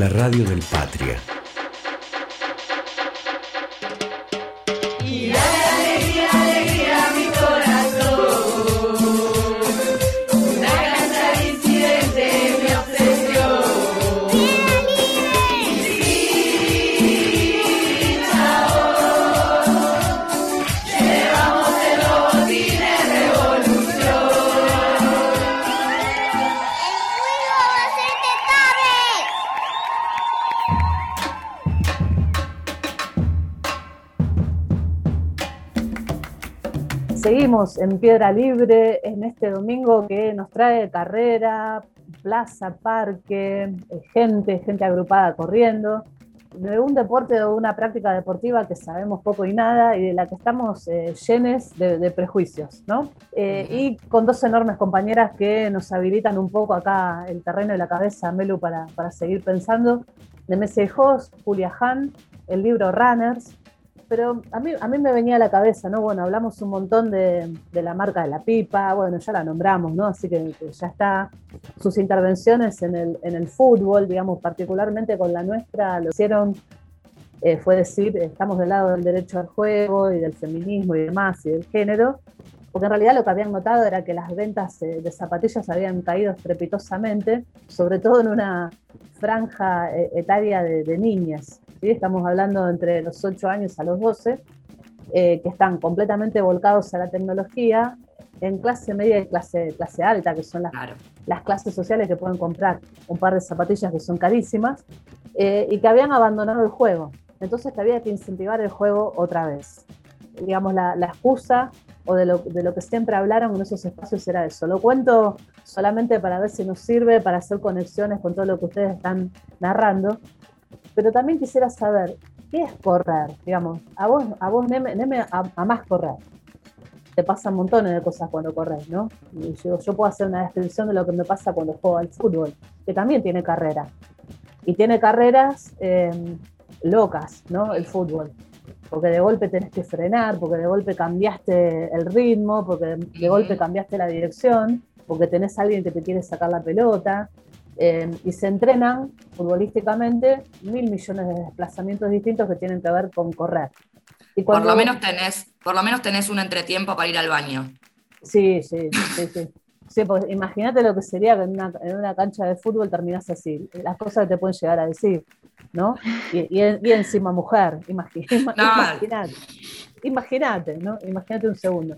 Radio del Patria. En Piedra Libre en este domingo que nos trae carrera, plaza, parque, eh, gente, gente agrupada corriendo, de un deporte o una práctica deportiva que sabemos poco y nada y de la que estamos eh, llenos de, prejuicios, ¿no? Eh, y con dos enormes compañeras que nos habilitan un poco acá el terreno y la cabeza, Melu, para, para seguir pensando. De Messi Host, Julia Han, el libro Runners, pero a mí, a mí me venía a la cabeza, ¿no? Bueno, hablamos un montón de, la marca de la pipa, bueno, ya la nombramos, ¿no? Así que, ya está. Sus intervenciones en el, en el fútbol, digamos, particularmente con la nuestra, lo hicieron, eh, fue decir, estamos del lado del derecho al juego y del feminismo y demás, y del género, porque en realidad lo que habían notado era que las ventas de zapatillas habían caído estrepitosamente, sobre todo en una franja eh, etaria de, de niñas, estamos hablando entre los 8 años a los 12, eh, que están completamente volcados a la tecnología, en clase media y clase, clase alta, que son las, las clases sociales que pueden comprar un par de zapatillas que son carísimas, eh, y que habían abandonado el juego. Entonces que había que incentivar el juego otra vez. Digamos, la, la excusa o de lo, de lo, que siempre hablaron en esos espacios era eso. Lo cuento solamente para ver si nos sirve para hacer conexiones con todo lo que ustedes están narrando, pero también quisiera saber, ¿qué es correr? Digamos, a vos, a vos Neme, Neme amás correr. Te pasan montones de cosas cuando corres, ¿no? Y yo, yo puedo hacer una descripción de lo que me pasa cuando juego al fútbol, que también tiene carrera. Y tiene carreras em, locas, ¿no? El fútbol. Porque de golpe tenés que frenar, porque de golpe cambiaste el ritmo, porque de golpe cambiaste la dirección, porque tenés a alguien que te quiere sacar la pelota, eh, y se entrenan futbolísticamente mil millones de desplazamientos distintos que tienen que ver con correr. Y por, lo menos tenés, por lo menos tenés un entretiempo para ir al baño. Sí, sí, sí, sí. sí imagínate lo que sería que en una, cancha de fútbol terminás así, las cosas que te pueden llegar a decir, ¿no? Y, encima mujer, <laughs> imagínate. Imagínate, ¿no? Imagínate un segundo.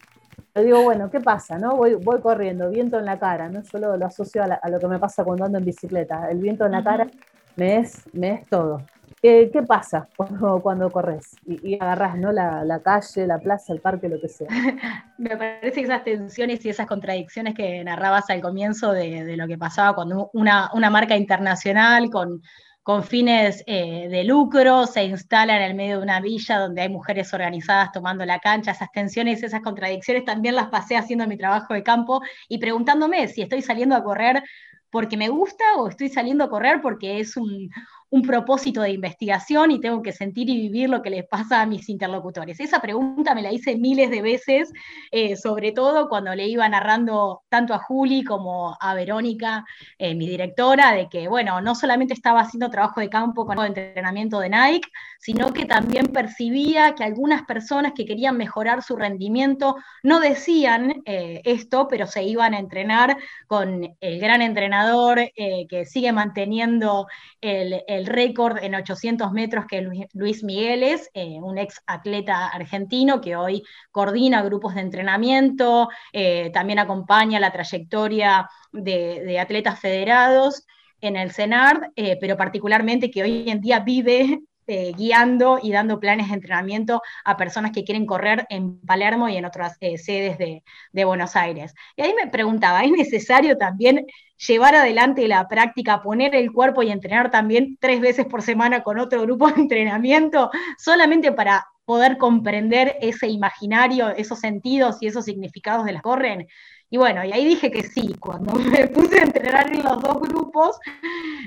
Yo digo, bueno, ¿qué pasa? No? Voy, voy corriendo, viento en la cara, ¿no? Yo lo, asocio a, lo que me pasa cuando ando en bicicleta. El viento en la cara me es, me es todo. ¿Qué, qué pasa cuando, cuando corres y, y agarras ¿no? La, la, calle, la plaza, el parque, lo que sea? <laughs> Me parece que esas tensiones y esas contradicciones que narrabas al comienzo de, de lo que pasaba cuando una, una marca internacional con con fines eh, de lucro, se instala en el medio de una villa donde hay mujeres organizadas tomando la cancha, esas tensiones, esas contradicciones también las pasé haciendo mi trabajo de campo y preguntándome si estoy saliendo a correr porque me gusta o estoy saliendo a correr porque es un, un propósito de investigación y tengo que sentir y vivir lo que les pasa a mis interlocutores. Esa pregunta me la hice miles de veces, eh, sobre todo cuando le iba narrando tanto a Juli como a Verónica, eh, mi directora, de que, bueno, no solamente estaba haciendo trabajo de campo con el entrenamiento de Nike, sino que también percibía que algunas personas que querían mejorar su rendimiento no decían eh, esto, pero se iban a entrenar con el gran entrenador que sigue manteniendo el el récord en 800 metros que Luis Migueles, eh, un ex atleta argentino que hoy coordina grupos de entrenamiento, eh, también acompaña la trayectoria de, atletas federados en el CENARD, eh, pero particularmente que hoy en día vive guiando y dando planes de entrenamiento a personas que quieren correr en Palermo y en otras sedes de, de, Buenos Aires. Y ahí me preguntaba, ¿es necesario también llevar adelante la práctica, poner el cuerpo y entrenar también tres veces por semana con otro grupo de entrenamiento, solamente para poder comprender ese imaginario, esos sentidos y esos significados de las corren. Y bueno, y ahí dije que sí, cuando <laughs> me puse a entrenar en los dos grupos,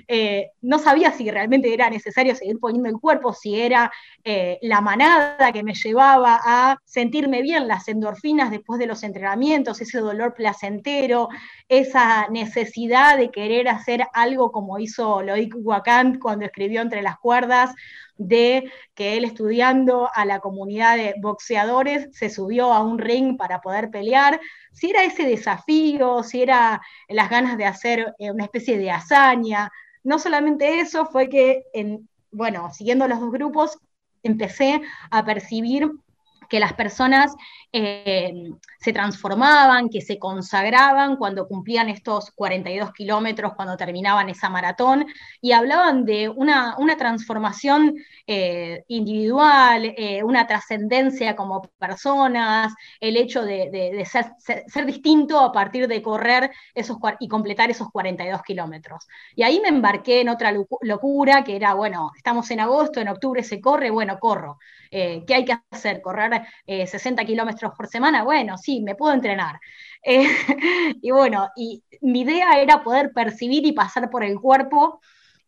eh, no sabía si realmente era necesario seguir poniendo el cuerpo, si era eh, la manada que me llevaba a sentirme bien, las endorfinas después de los entrenamientos, ese dolor placentero, esa necesidad de querer hacer algo como hizo Loic Wakant cuando escribió Entre las cuerdas, de que él estudiando a la comunidad de boxeadores se subió a un ring para poder pelear, si era ese desafío, si era las ganas de hacer eh, una especie de hazaña. No solamente eso, fue que, en, bueno, siguiendo los dos grupos, empecé a percibir que las personas eh, se transformaban, que se consagraban cuando cumplían estos 42 kilómetros, cuando terminaban esa maratón, y hablaban de una, transformación eh, individual, eh, una trascendencia como personas, el hecho de, ser, distinto a partir de correr esos, y completar esos 42 kilómetros. Y ahí me embarqué en otra locura, que era, bueno, estamos en agosto, en octubre se corre, bueno, corro. ¿Qué hay que hacer? ¿Correr 60 kilómetros por semana? Bueno, sí, me puedo entrenar. <laughs> Eh, y bueno, y mi idea era poder percibir y pasar por el cuerpo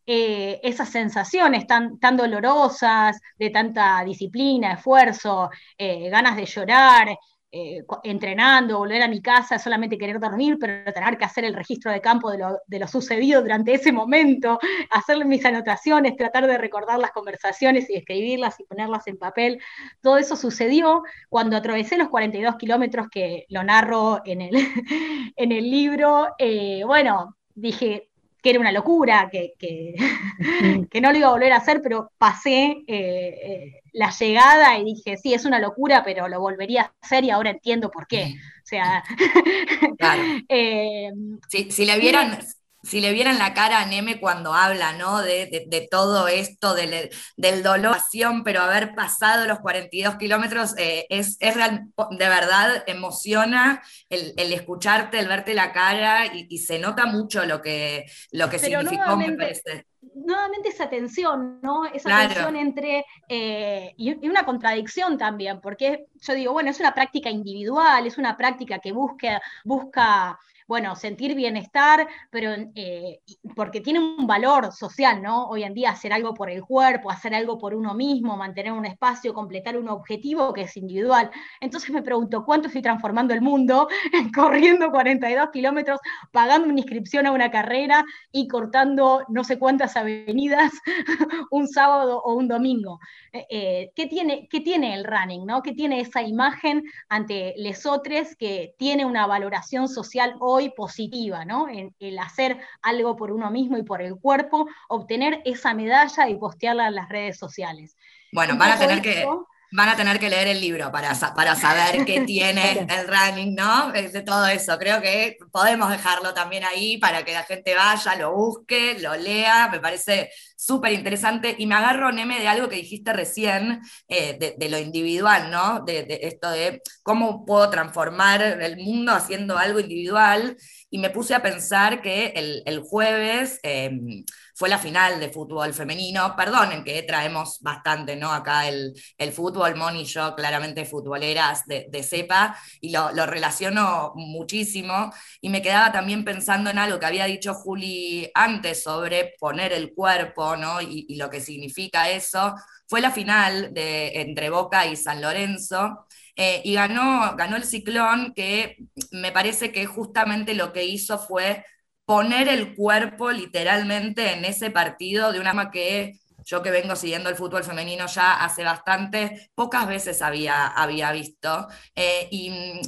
eh, esas sensaciones tan, tan dolorosas, de tanta disciplina, esfuerzo, eh, ganas de llorar, eh, entrenando, volver a mi casa, solamente querer dormir, pero tener que hacer el registro de campo de lo, sucedido durante ese momento, <laughs> hacer mis anotaciones, tratar de recordar las conversaciones y escribirlas y ponerlas en papel. Todo eso sucedió cuando atravesé los 42 kilómetros que lo narro en el, <laughs> en el libro. Eh, bueno, dije, que era una locura, que, <laughs> que, no lo iba a volver a hacer, pero pasé eh, eh, la llegada y dije, sí, es una locura, pero lo volvería a hacer y ahora entiendo por qué. O sea, <laughs> eh, si, le vieran, si le vieran la cara a Neme cuando habla, ¿no? De, todo esto, del, del, dolor, pero haber pasado los 42 kilómetros, eh, es, real, de verdad, emociona el, escucharte, el verte la cara, y, se nota mucho lo que, lo que significó, me parece nuevamente esa tensión, ¿no? Esa tensión entre, eh, y, una contradicción también, porque yo digo, bueno, es una práctica individual, es una práctica que busca, busca bueno, sentir bienestar, pero eh, porque tiene un valor social, ¿no? Hoy en día hacer algo por el cuerpo, hacer algo por uno mismo, mantener un espacio, completar un objetivo que es individual. Entonces me pregunto, ¿cuánto estoy transformando el mundo <laughs> corriendo 42 kilómetros, pagando una inscripción a una carrera y cortando no sé cuántas avenidas <laughs> un sábado o un domingo? Eh, eh, ¿qué, tiene, ¿Qué tiene el running, ¿no? ¿Qué tiene esa imagen ante lesotres que tiene una valoración social hoy? positiva, ¿no? En el hacer algo por uno mismo y por el cuerpo, obtener esa medalla y postearla en las redes sociales. Bueno, van a tener que van a tener que leer el libro para, para saber qué <laughs> tiene el running, ¿no? De todo eso. Creo que podemos dejarlo también ahí para que la gente vaya, lo busque, lo lea. Me parece súper interesante. Y me agarro, Neme, de algo que dijiste recién, eh, de, lo individual, ¿no? De, esto de cómo puedo transformar el mundo haciendo algo individual. Y me puse a pensar que el, jueves. Em, fue la final de fútbol femenino. Perdonen que traemos bastante, ¿no? Acá el, fútbol, Moni y yo claramente futboleras de, cepa y lo, relaciono muchísimo. Y me quedaba también pensando en algo que había dicho Juli antes sobre poner el cuerpo, ¿no? Y, lo que significa eso. Fue la final de, entre Boca y San Lorenzo. Eh, y ganó, ganó el ciclón, que me parece que justamente lo que hizo fue poner el cuerpo literalmente en ese partido de una forma que yo que vengo siguiendo el fútbol femenino ya hace bastante, pocas veces había, había visto. Eh, y,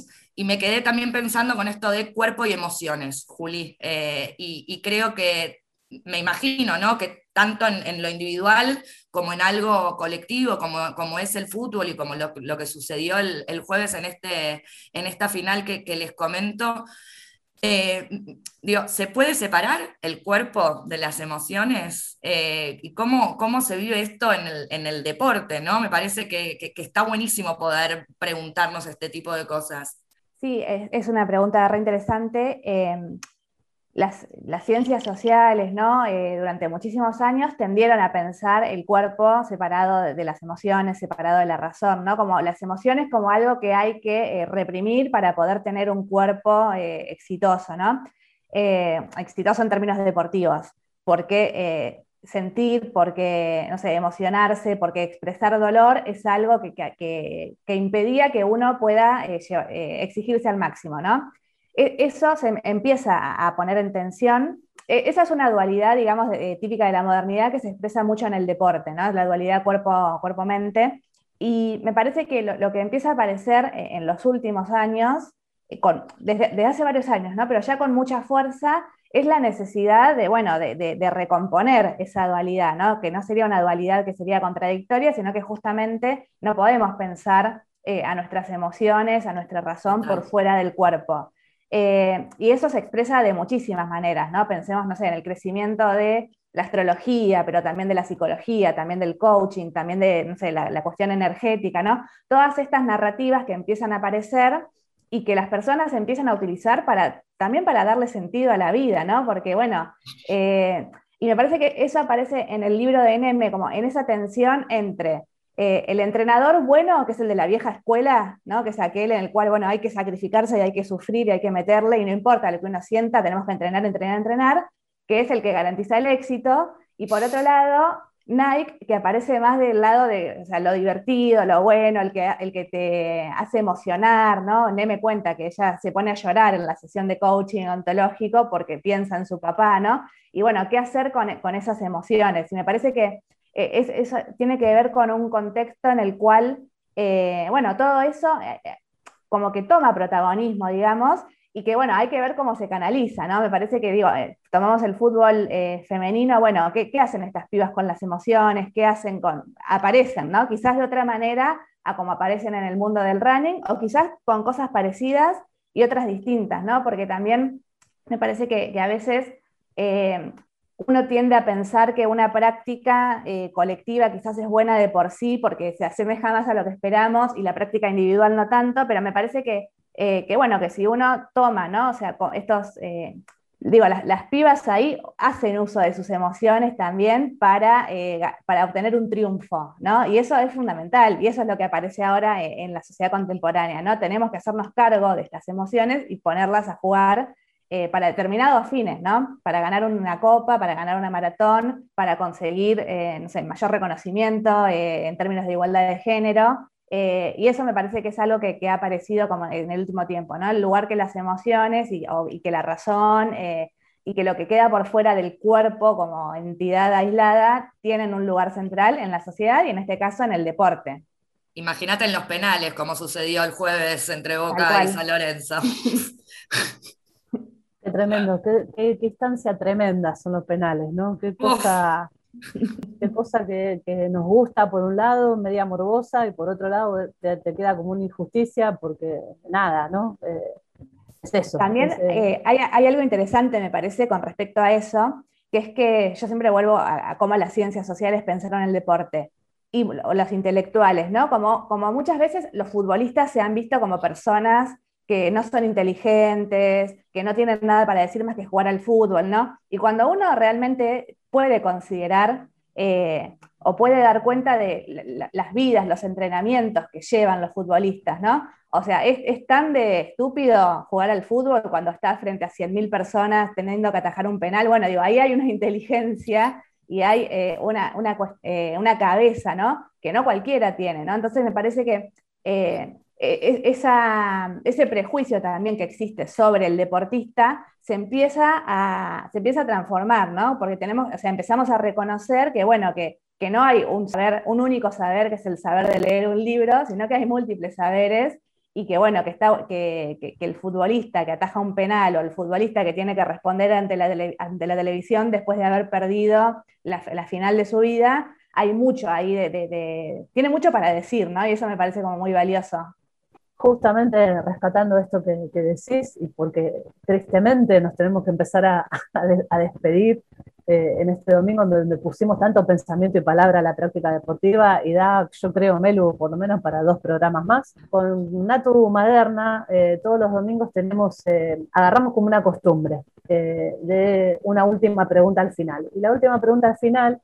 me quedé también pensando con esto de cuerpo y emociones, Juli. Eh, y, creo que, me imagino, ¿no? Que tanto en, lo individual como en algo colectivo, como, como es el fútbol y como lo, que sucedió el, jueves en, este, en esta final que, que les comento, eh, ¿se puede separar el cuerpo de las emociones? Eh, ¿Y cómo, cómo se vive esto en el, deporte? ¿no? Me parece que, está buenísimo poder preguntarnos este tipo de cosas. Sí, es, una pregunta re interesante. Las, ciencias sociales, ¿no? Eh, durante muchísimos años tendieron a pensar el cuerpo separado de, las emociones, separado de la razón, ¿no? Como las emociones como algo que hay que eh, reprimir para poder tener un cuerpo eh, exitoso, ¿no? exitoso en términos deportivos, porque sentir, porque, no sé, emocionarse, porque expresar dolor es algo que, que impedía que uno pueda exigirse al máximo, ¿no? E, eso se empieza a poner en tensión. E, esa es una dualidad, digamos, típica de la modernidad que se expresa mucho en el deporte, ¿no? La dualidad cuerpo-mente. y me parece que lo, que empieza a aparecer eh, en los últimos años, eh, desde, hace varios años, ¿no? pero ya con mucha fuerza, es la necesidad de, bueno, de, recomponer esa dualidad, ¿no? que no sería una dualidad que sería contradictoria, sino que justamente no podemos pensar eh, a nuestras emociones, a nuestra razón por fuera del cuerpo. Eh, y eso se expresa de muchísimas maneras, ¿no? Pensemos, no sé, en el crecimiento de la astrología, pero también de la psicología, también del coaching, también de, no sé, la, cuestión energética, ¿no? Todas estas narrativas que empiezan a aparecer y que las personas empiezan a utilizar para, también para darle sentido a la vida, ¿no? Porque, bueno, eh, y me parece que eso aparece en el libro de NM, como en esa tensión entre eh, el entrenador bueno, que es el de la vieja escuela, ¿no? que es aquel en el cual bueno, hay que sacrificarse y hay que sufrir y hay que meterle y no importa lo que uno sienta, tenemos que entrenar, entrenar, entrenar, que es el que garantiza el éxito. Y por otro lado, Nike, que aparece más del lado de lo divertido, lo bueno, el que, el que te hace emocionar, ¿no? me cuenta que ella se pone a llorar en la sesión de coaching ontológico porque piensa en su papá, ¿no? Y bueno, ¿qué hacer con, con esas emociones? Y me parece que eh, eso tiene que ver con un contexto en el cual, eh, bueno, todo eso eh, como que toma protagonismo, digamos, y que, bueno, hay que ver cómo se canaliza, ¿no? Me parece que, digo, tomamos el fútbol femenino, bueno, ¿qué, hacen estas pibas con las emociones? ¿Qué hacen con...? Aparecen, ¿no? Quizás de otra manera a como aparecen en el mundo del running, o quizás con cosas parecidas y otras distintas, ¿no? Porque también me parece que, a veces uno tiende a pensar que una práctica eh, colectiva quizás es buena de por sí porque se asemeja más a lo que esperamos y la práctica individual no tanto, pero me parece que, eh, bueno, que si uno toma, ¿no? O sea, estos, eh, digo, las, pibas ahí hacen uso de sus emociones también para, para obtener un triunfo, ¿no? Y eso es fundamental y eso es lo que aparece ahora en la sociedad contemporánea, ¿no? Tenemos que hacernos cargo de estas emociones y ponerlas a jugar eh, para determinados fines, ¿no? Para ganar una copa, para ganar una maratón, para conseguir, eh, no sé, mayor reconocimiento eh, en términos de igualdad de género. y eso me parece que es algo que, ha aparecido como en el último tiempo, ¿no? El lugar que las emociones y, que la razón y que lo que queda por fuera del cuerpo como entidad aislada tienen un lugar central en la sociedad y en este caso en el deporte. Imagínate en los penales, como sucedió el jueves entre Boca y San Lorenzo. <laughs> Qué tremendo, qué, instancia tremenda son los penales, ¿no? Qué cosa, qué cosa que, nos gusta por un lado, media morbosa, y por otro lado te, queda como una injusticia porque nada, ¿no? Eh, es eso. También eh, hay, algo interesante, me parece, con respecto a eso, que es que yo siempre vuelvo a, cómo las ciencias sociales pensaron el deporte y los intelectuales, ¿no? Como, como muchas veces los futbolistas se han visto como personas que no son inteligentes, que no tienen nada para decir más que jugar al fútbol, ¿no? Y cuando uno realmente puede considerar eh, o puede dar cuenta de las vidas, los entrenamientos que llevan los futbolistas, ¿no? O sea, es, tan de estúpido jugar al fútbol cuando estás frente a 100.000 personas teniendo que atajar un penal. Bueno, digo, ahí hay una <laughs> inteligencia y hay eh, una, eh, una, cabeza, ¿no? Que no cualquiera tiene, ¿no? Entonces me parece que e, e, ese prejuicio también que existe sobre el deportista se empieza a, se empieza a transformar, ¿no? Porque tenemos, o sea, empezamos a reconocer que, bueno, que, que no hay un saber, un único saber que es el saber de leer un libro, sino que hay múltiples saberes y que, bueno, que, está, que, el futbolista que ataja un penal o el futbolista que tiene que responder ante la, ante la televisión después de haber perdido la, la final de su vida, hay mucho ahí de, de, tiene mucho para decir, ¿no? Y eso me parece como muy valioso. Justamente rescatando esto que, decís y porque tristemente nos tenemos que empezar a, despedir eh, en este domingo donde pusimos tanto pensamiento y palabra a la práctica deportiva y da, yo creo, Melu, por lo menos para dos programas más. Con Natu Maderna, eh, todos los domingos tenemos, eh, agarramos como una costumbre de una última pregunta al final. Y la última pregunta al final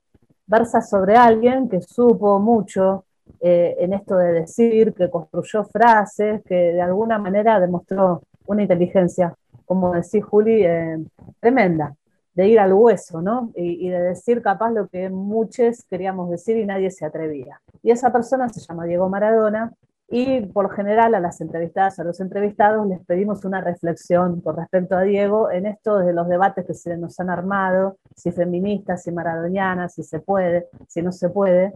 versa sobre alguien que supo mucho, eh, en esto de decir, que construyó frases, que de alguna manera demostró una inteligencia, como decís Juli, eh, tremenda, de ir al hueso, ¿no? Y, de decir capaz lo que muchos queríamos decir y nadie se atrevía. Y esa persona se llama Diego Maradona y por lo general a las entrevistadas, a los entrevistados, les pedimos una reflexión con respecto a Diego en esto de los debates que se nos han armado, si feministas, si maradonianas, si se puede, si no se puede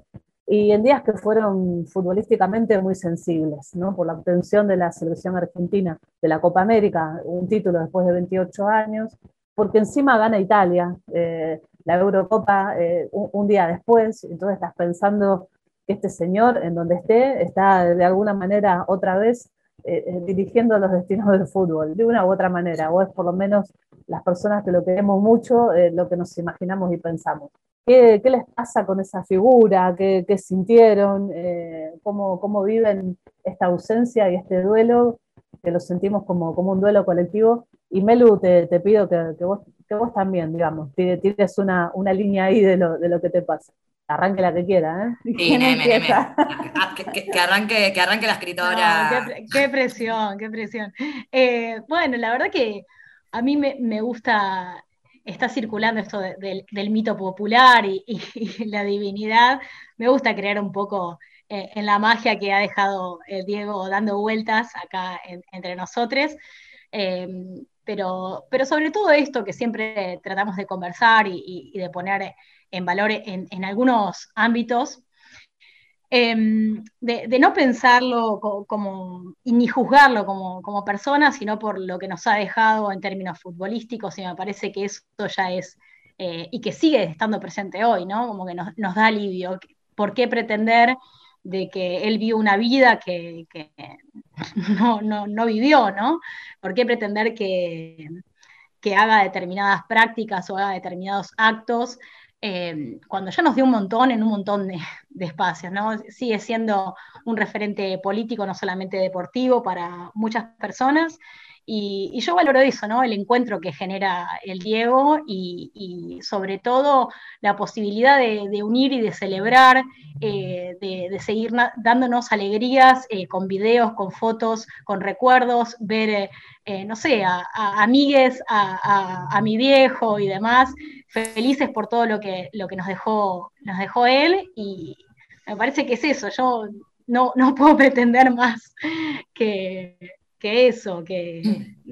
y en días que fueron futbolísticamente muy sensibles, ¿no? por la obtención de la selección argentina de la Copa América, un título después de 28 años, porque encima gana Italia eh, la Eurocopa eh, un, día después, entonces estás pensando que este señor, en donde esté, está de alguna manera otra vez eh, dirigiendo los destinos del fútbol, de una u otra manera, o es por lo menos las personas que lo queremos mucho, lo que nos imaginamos y pensamos. ¿Qué, les pasa con esa figura? ¿Qué, sintieron? Eh, cómo, viven esta ausencia y este duelo? Que lo sentimos como, un duelo colectivo. Y Melu, te, pido que, vos, también, digamos, tires una, línea ahí de lo, que te pasa. Arranque la que quiera, ¿eh? Sí, Que, arranque, que arranque la escritora. qué, presión, qué presión. Eh, bueno, la verdad que a mí me gusta está circulando esto del mito popular <laughs> y, la divinidad, me gusta creer un poco eh, en la magia que ha dejado eh, Diego dando vueltas acá entre nosotros. Em, pero, pero sobre todo esto que siempre tratamos de conversar y, de poner en valor en algunos ámbitos, Em, de, no pensarlo como, y ni juzgarlo como, persona, sino por lo que nos ha dejado en términos futbolísticos, y me parece que eso ya es, eh, y que sigue estando presente hoy, ¿no? Como que nos, da alivio. ¿Por qué pretender de que él vio una vida que, <laughs> no, no, vivió, ¿no? ¿Por qué pretender que, que haga determinadas prácticas o haga determinados actos Em, cuando ya nos dio un montón en un montón de, espacios, ¿no? Sigue siendo un referente político, no solamente deportivo, para muchas personas. Y, yo valoro eso, ¿no? El encuentro que genera el Diego y, sobre todo la posibilidad de, unir y de celebrar, eh, de, seguir dándonos alegrías eh, con videos, con fotos, con recuerdos, ver, eh, no sé, a, amigues, a, mi viejo y demás, felices por todo lo que, lo que nos, dejó, nos dejó él y me parece que es eso, yo no, no puedo <laughs> pretender más que, eso, que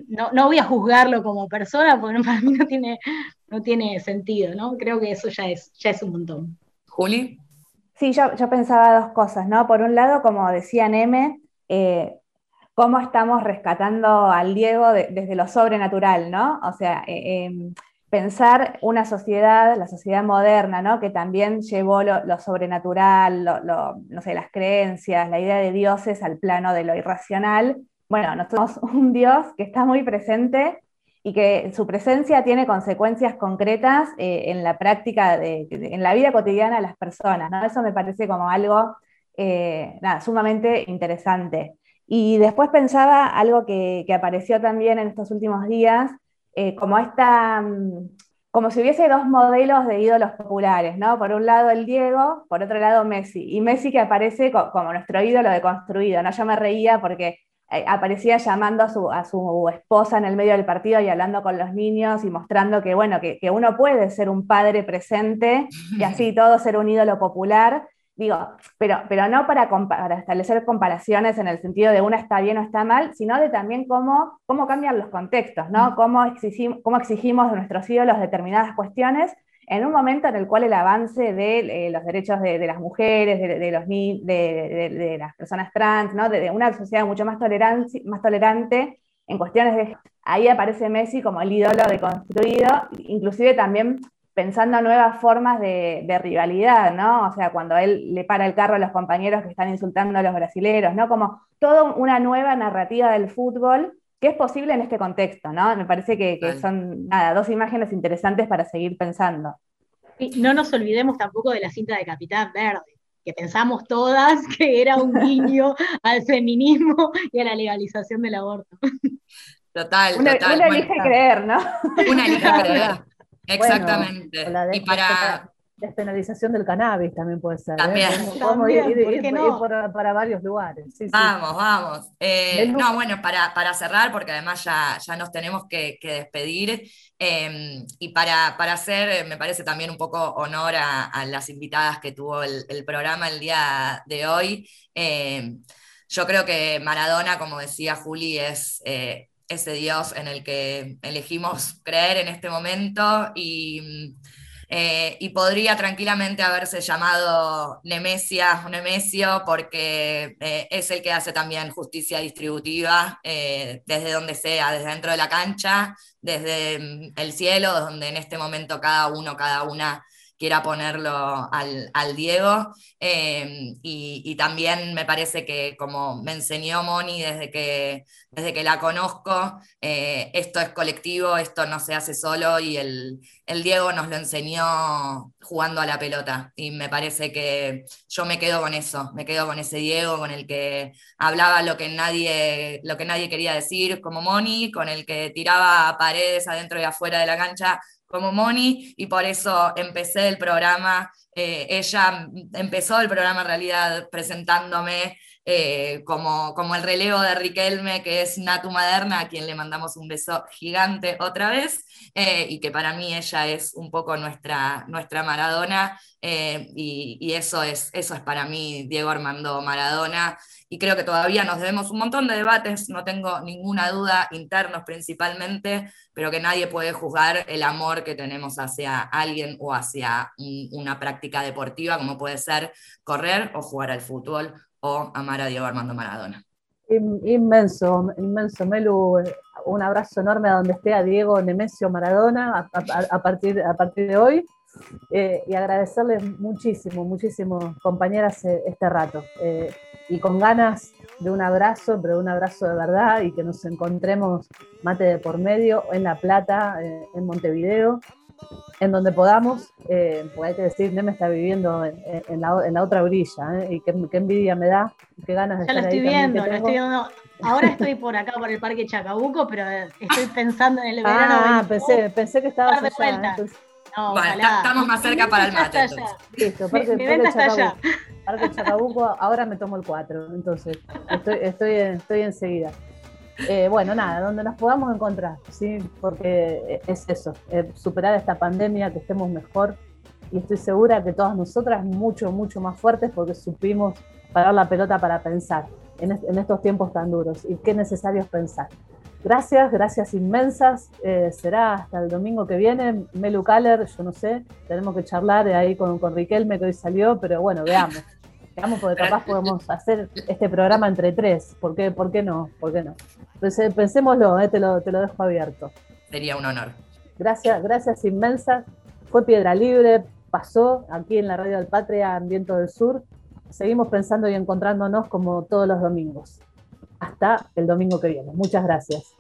no, no, voy a juzgarlo como persona porque <laughs> para mí no tiene, no tiene sentido, ¿no? Creo que eso ya es, ya es un montón. Juli. Sí, yo, yo pensaba dos cosas, ¿no? Por un lado, como decía Neme, eh, cómo estamos rescatando al Diego desde lo sobrenatural, ¿no? O sea, eh, em, pensar una sociedad, la sociedad moderna, ¿no? que también llevó lo, sobrenatural, no sé, las creencias, la idea de dioses al plano de lo irracional. Bueno, nosotros somos <laughs> un Dios que está muy presente y que su presencia tiene consecuencias concretas eh, en la práctica, de, en la vida cotidiana de las personas. ¿no? Eso me parece como algo eh, sumamente interesante. Y después pensaba algo que, que apareció también en estos últimos días, eh, como esta, mm, como si hubiese dos modelos de ídolos populares, ¿no? Por un lado el Diego, por otro lado Messi. Y Messi que aparece como nuestro ídolo deconstruido, ¿no? Yo me reía porque eh, aparecía llamando a su, a su, esposa en el medio del partido y hablando con los niños y mostrando que, bueno, que, que uno puede ser un padre presente y así <laughs> todo ser un ídolo popular. Digo, pero, pero no para, establecer comparaciones en el sentido de una está bien o está mal, sino de también cómo, cómo cambian los contextos, ¿no? Cómo exigimos, cómo exigimos de nuestros ídolos determinadas cuestiones en un momento en el cual el avance de eh, los derechos de, las mujeres, de, los, de, las personas trans, ¿no? de, una sociedad mucho más, más tolerante en cuestiones de... Ahí aparece Messi como el ídolo deconstruido, inclusive también pensando nuevas formas de, rivalidad, ¿no? O sea, cuando él le para el carro a los compañeros que están insultando a los brasileros, ¿no? Como toda una nueva narrativa del fútbol que es posible en este contexto, ¿no? Me parece que, son, nada, dos imágenes interesantes para seguir pensando. Y no nos olvidemos tampoco de la cinta de Capitán Verde, que pensamos todas <laughs> que era un guiño <laughs> al feminismo y a la legalización del aborto. Total, una, total. Una elige creer, ¿no? Una elige creer. Exactamente. y para despenalización del cannabis también puede ser. ¿eh? También. ir, para varios lugares. vamos, vamos. Eh, no, bueno, para, para, cerrar, porque además ya, ya nos tenemos que, despedir, em, y para, para, hacer, me parece también un poco honor a, las invitadas que tuvo el, programa el día de hoy, em, yo creo que Maradona, como decía Juli, es eh, ese Dios en el que elegimos creer en este momento y, eh, y podría tranquilamente haberse llamado Nemesia o Nemesio porque eh, es el que hace también justicia distributiva eh, desde donde sea, desde dentro de la cancha, desde mm, el cielo, donde en este momento cada uno, cada una quiera ponerlo al, Diego. Em, y, también me parece que, como me enseñó Moni desde que, desde que la conozco, eh, esto es colectivo, esto no se hace solo y el, Diego nos lo enseñó jugando a la pelota. Y me parece que yo me quedo con eso, me quedo con ese Diego, con el que hablaba lo que nadie, lo que nadie quería decir como Moni, con el que tiraba paredes adentro y afuera de la cancha como Moni y por eso empecé el programa. Eh, ella empezó el programa en realidad presentándome eh, como, como el relevo de Riquelme, que es Natu Maderna, a quien le mandamos un beso gigante otra vez, eh, y que para mí ella es un poco nuestra, nuestra Maradona, y, y, eso, es, eso es para mí Diego Armando Maradona y creo que todavía nos debemos un montón de debates, no tengo ninguna duda, internos principalmente, pero que nadie puede juzgar el amor que tenemos hacia alguien o hacia una práctica deportiva, como puede ser correr o jugar al fútbol o amar a Diego Armando Maradona. Inmenso, inmenso, Melu. Un abrazo enorme a donde esté a Diego Nemesio Maradona a, partir, a partir de hoy. Eh, y agradecerles muchísimo, muchísimo, compañeras, eh, este rato. Eh, y con ganas de un abrazo, pero un abrazo de verdad y que nos encontremos mate de por medio en La Plata, en Montevideo, en donde podamos, eh, porque hay que decir, Neme está viviendo en, la, otra orilla, y qué, envidia me da, qué ganas de ya estar lo estoy viendo, lo estoy viendo. Ahora estoy por acá, por el Parque Chacabuco, pero estoy pensando en el verano. Ah, pensé, pensé que estabas allá. No, estamos más cerca para el mate. Listo, Parque, mi, está allá. Parque Chacabuco, ahora me tomo el 4, entonces estoy, estoy, estoy enseguida. Eh, bueno, nada, donde nos podamos encontrar, ¿sí? Porque es eso, superar esta pandemia, que estemos mejor. Y estoy segura que todas nosotras mucho, mucho más fuertes porque supimos parar la pelota para pensar en, estos tiempos tan duros. Y qué necesario es pensar. Gracias, gracias inmensas. Eh, será hasta el domingo que viene. Melu Kaller, yo no sé, tenemos que charlar ahí con, con Riquelme que hoy salió, pero bueno, veamos. Veamos, porque capaz podemos hacer este programa entre tres. ¿Por qué, por qué no? ¿Por qué no? pensémoslo, eh, te, lo, te lo dejo abierto. Sería un honor. Gracias, gracias inmensas. Fue Piedra Libre, pasó aquí en la Radio del Patria, en Viento del Sur. Seguimos pensando y encontrándonos como todos los domingos. Hasta el domingo que viene. Muchas gracias.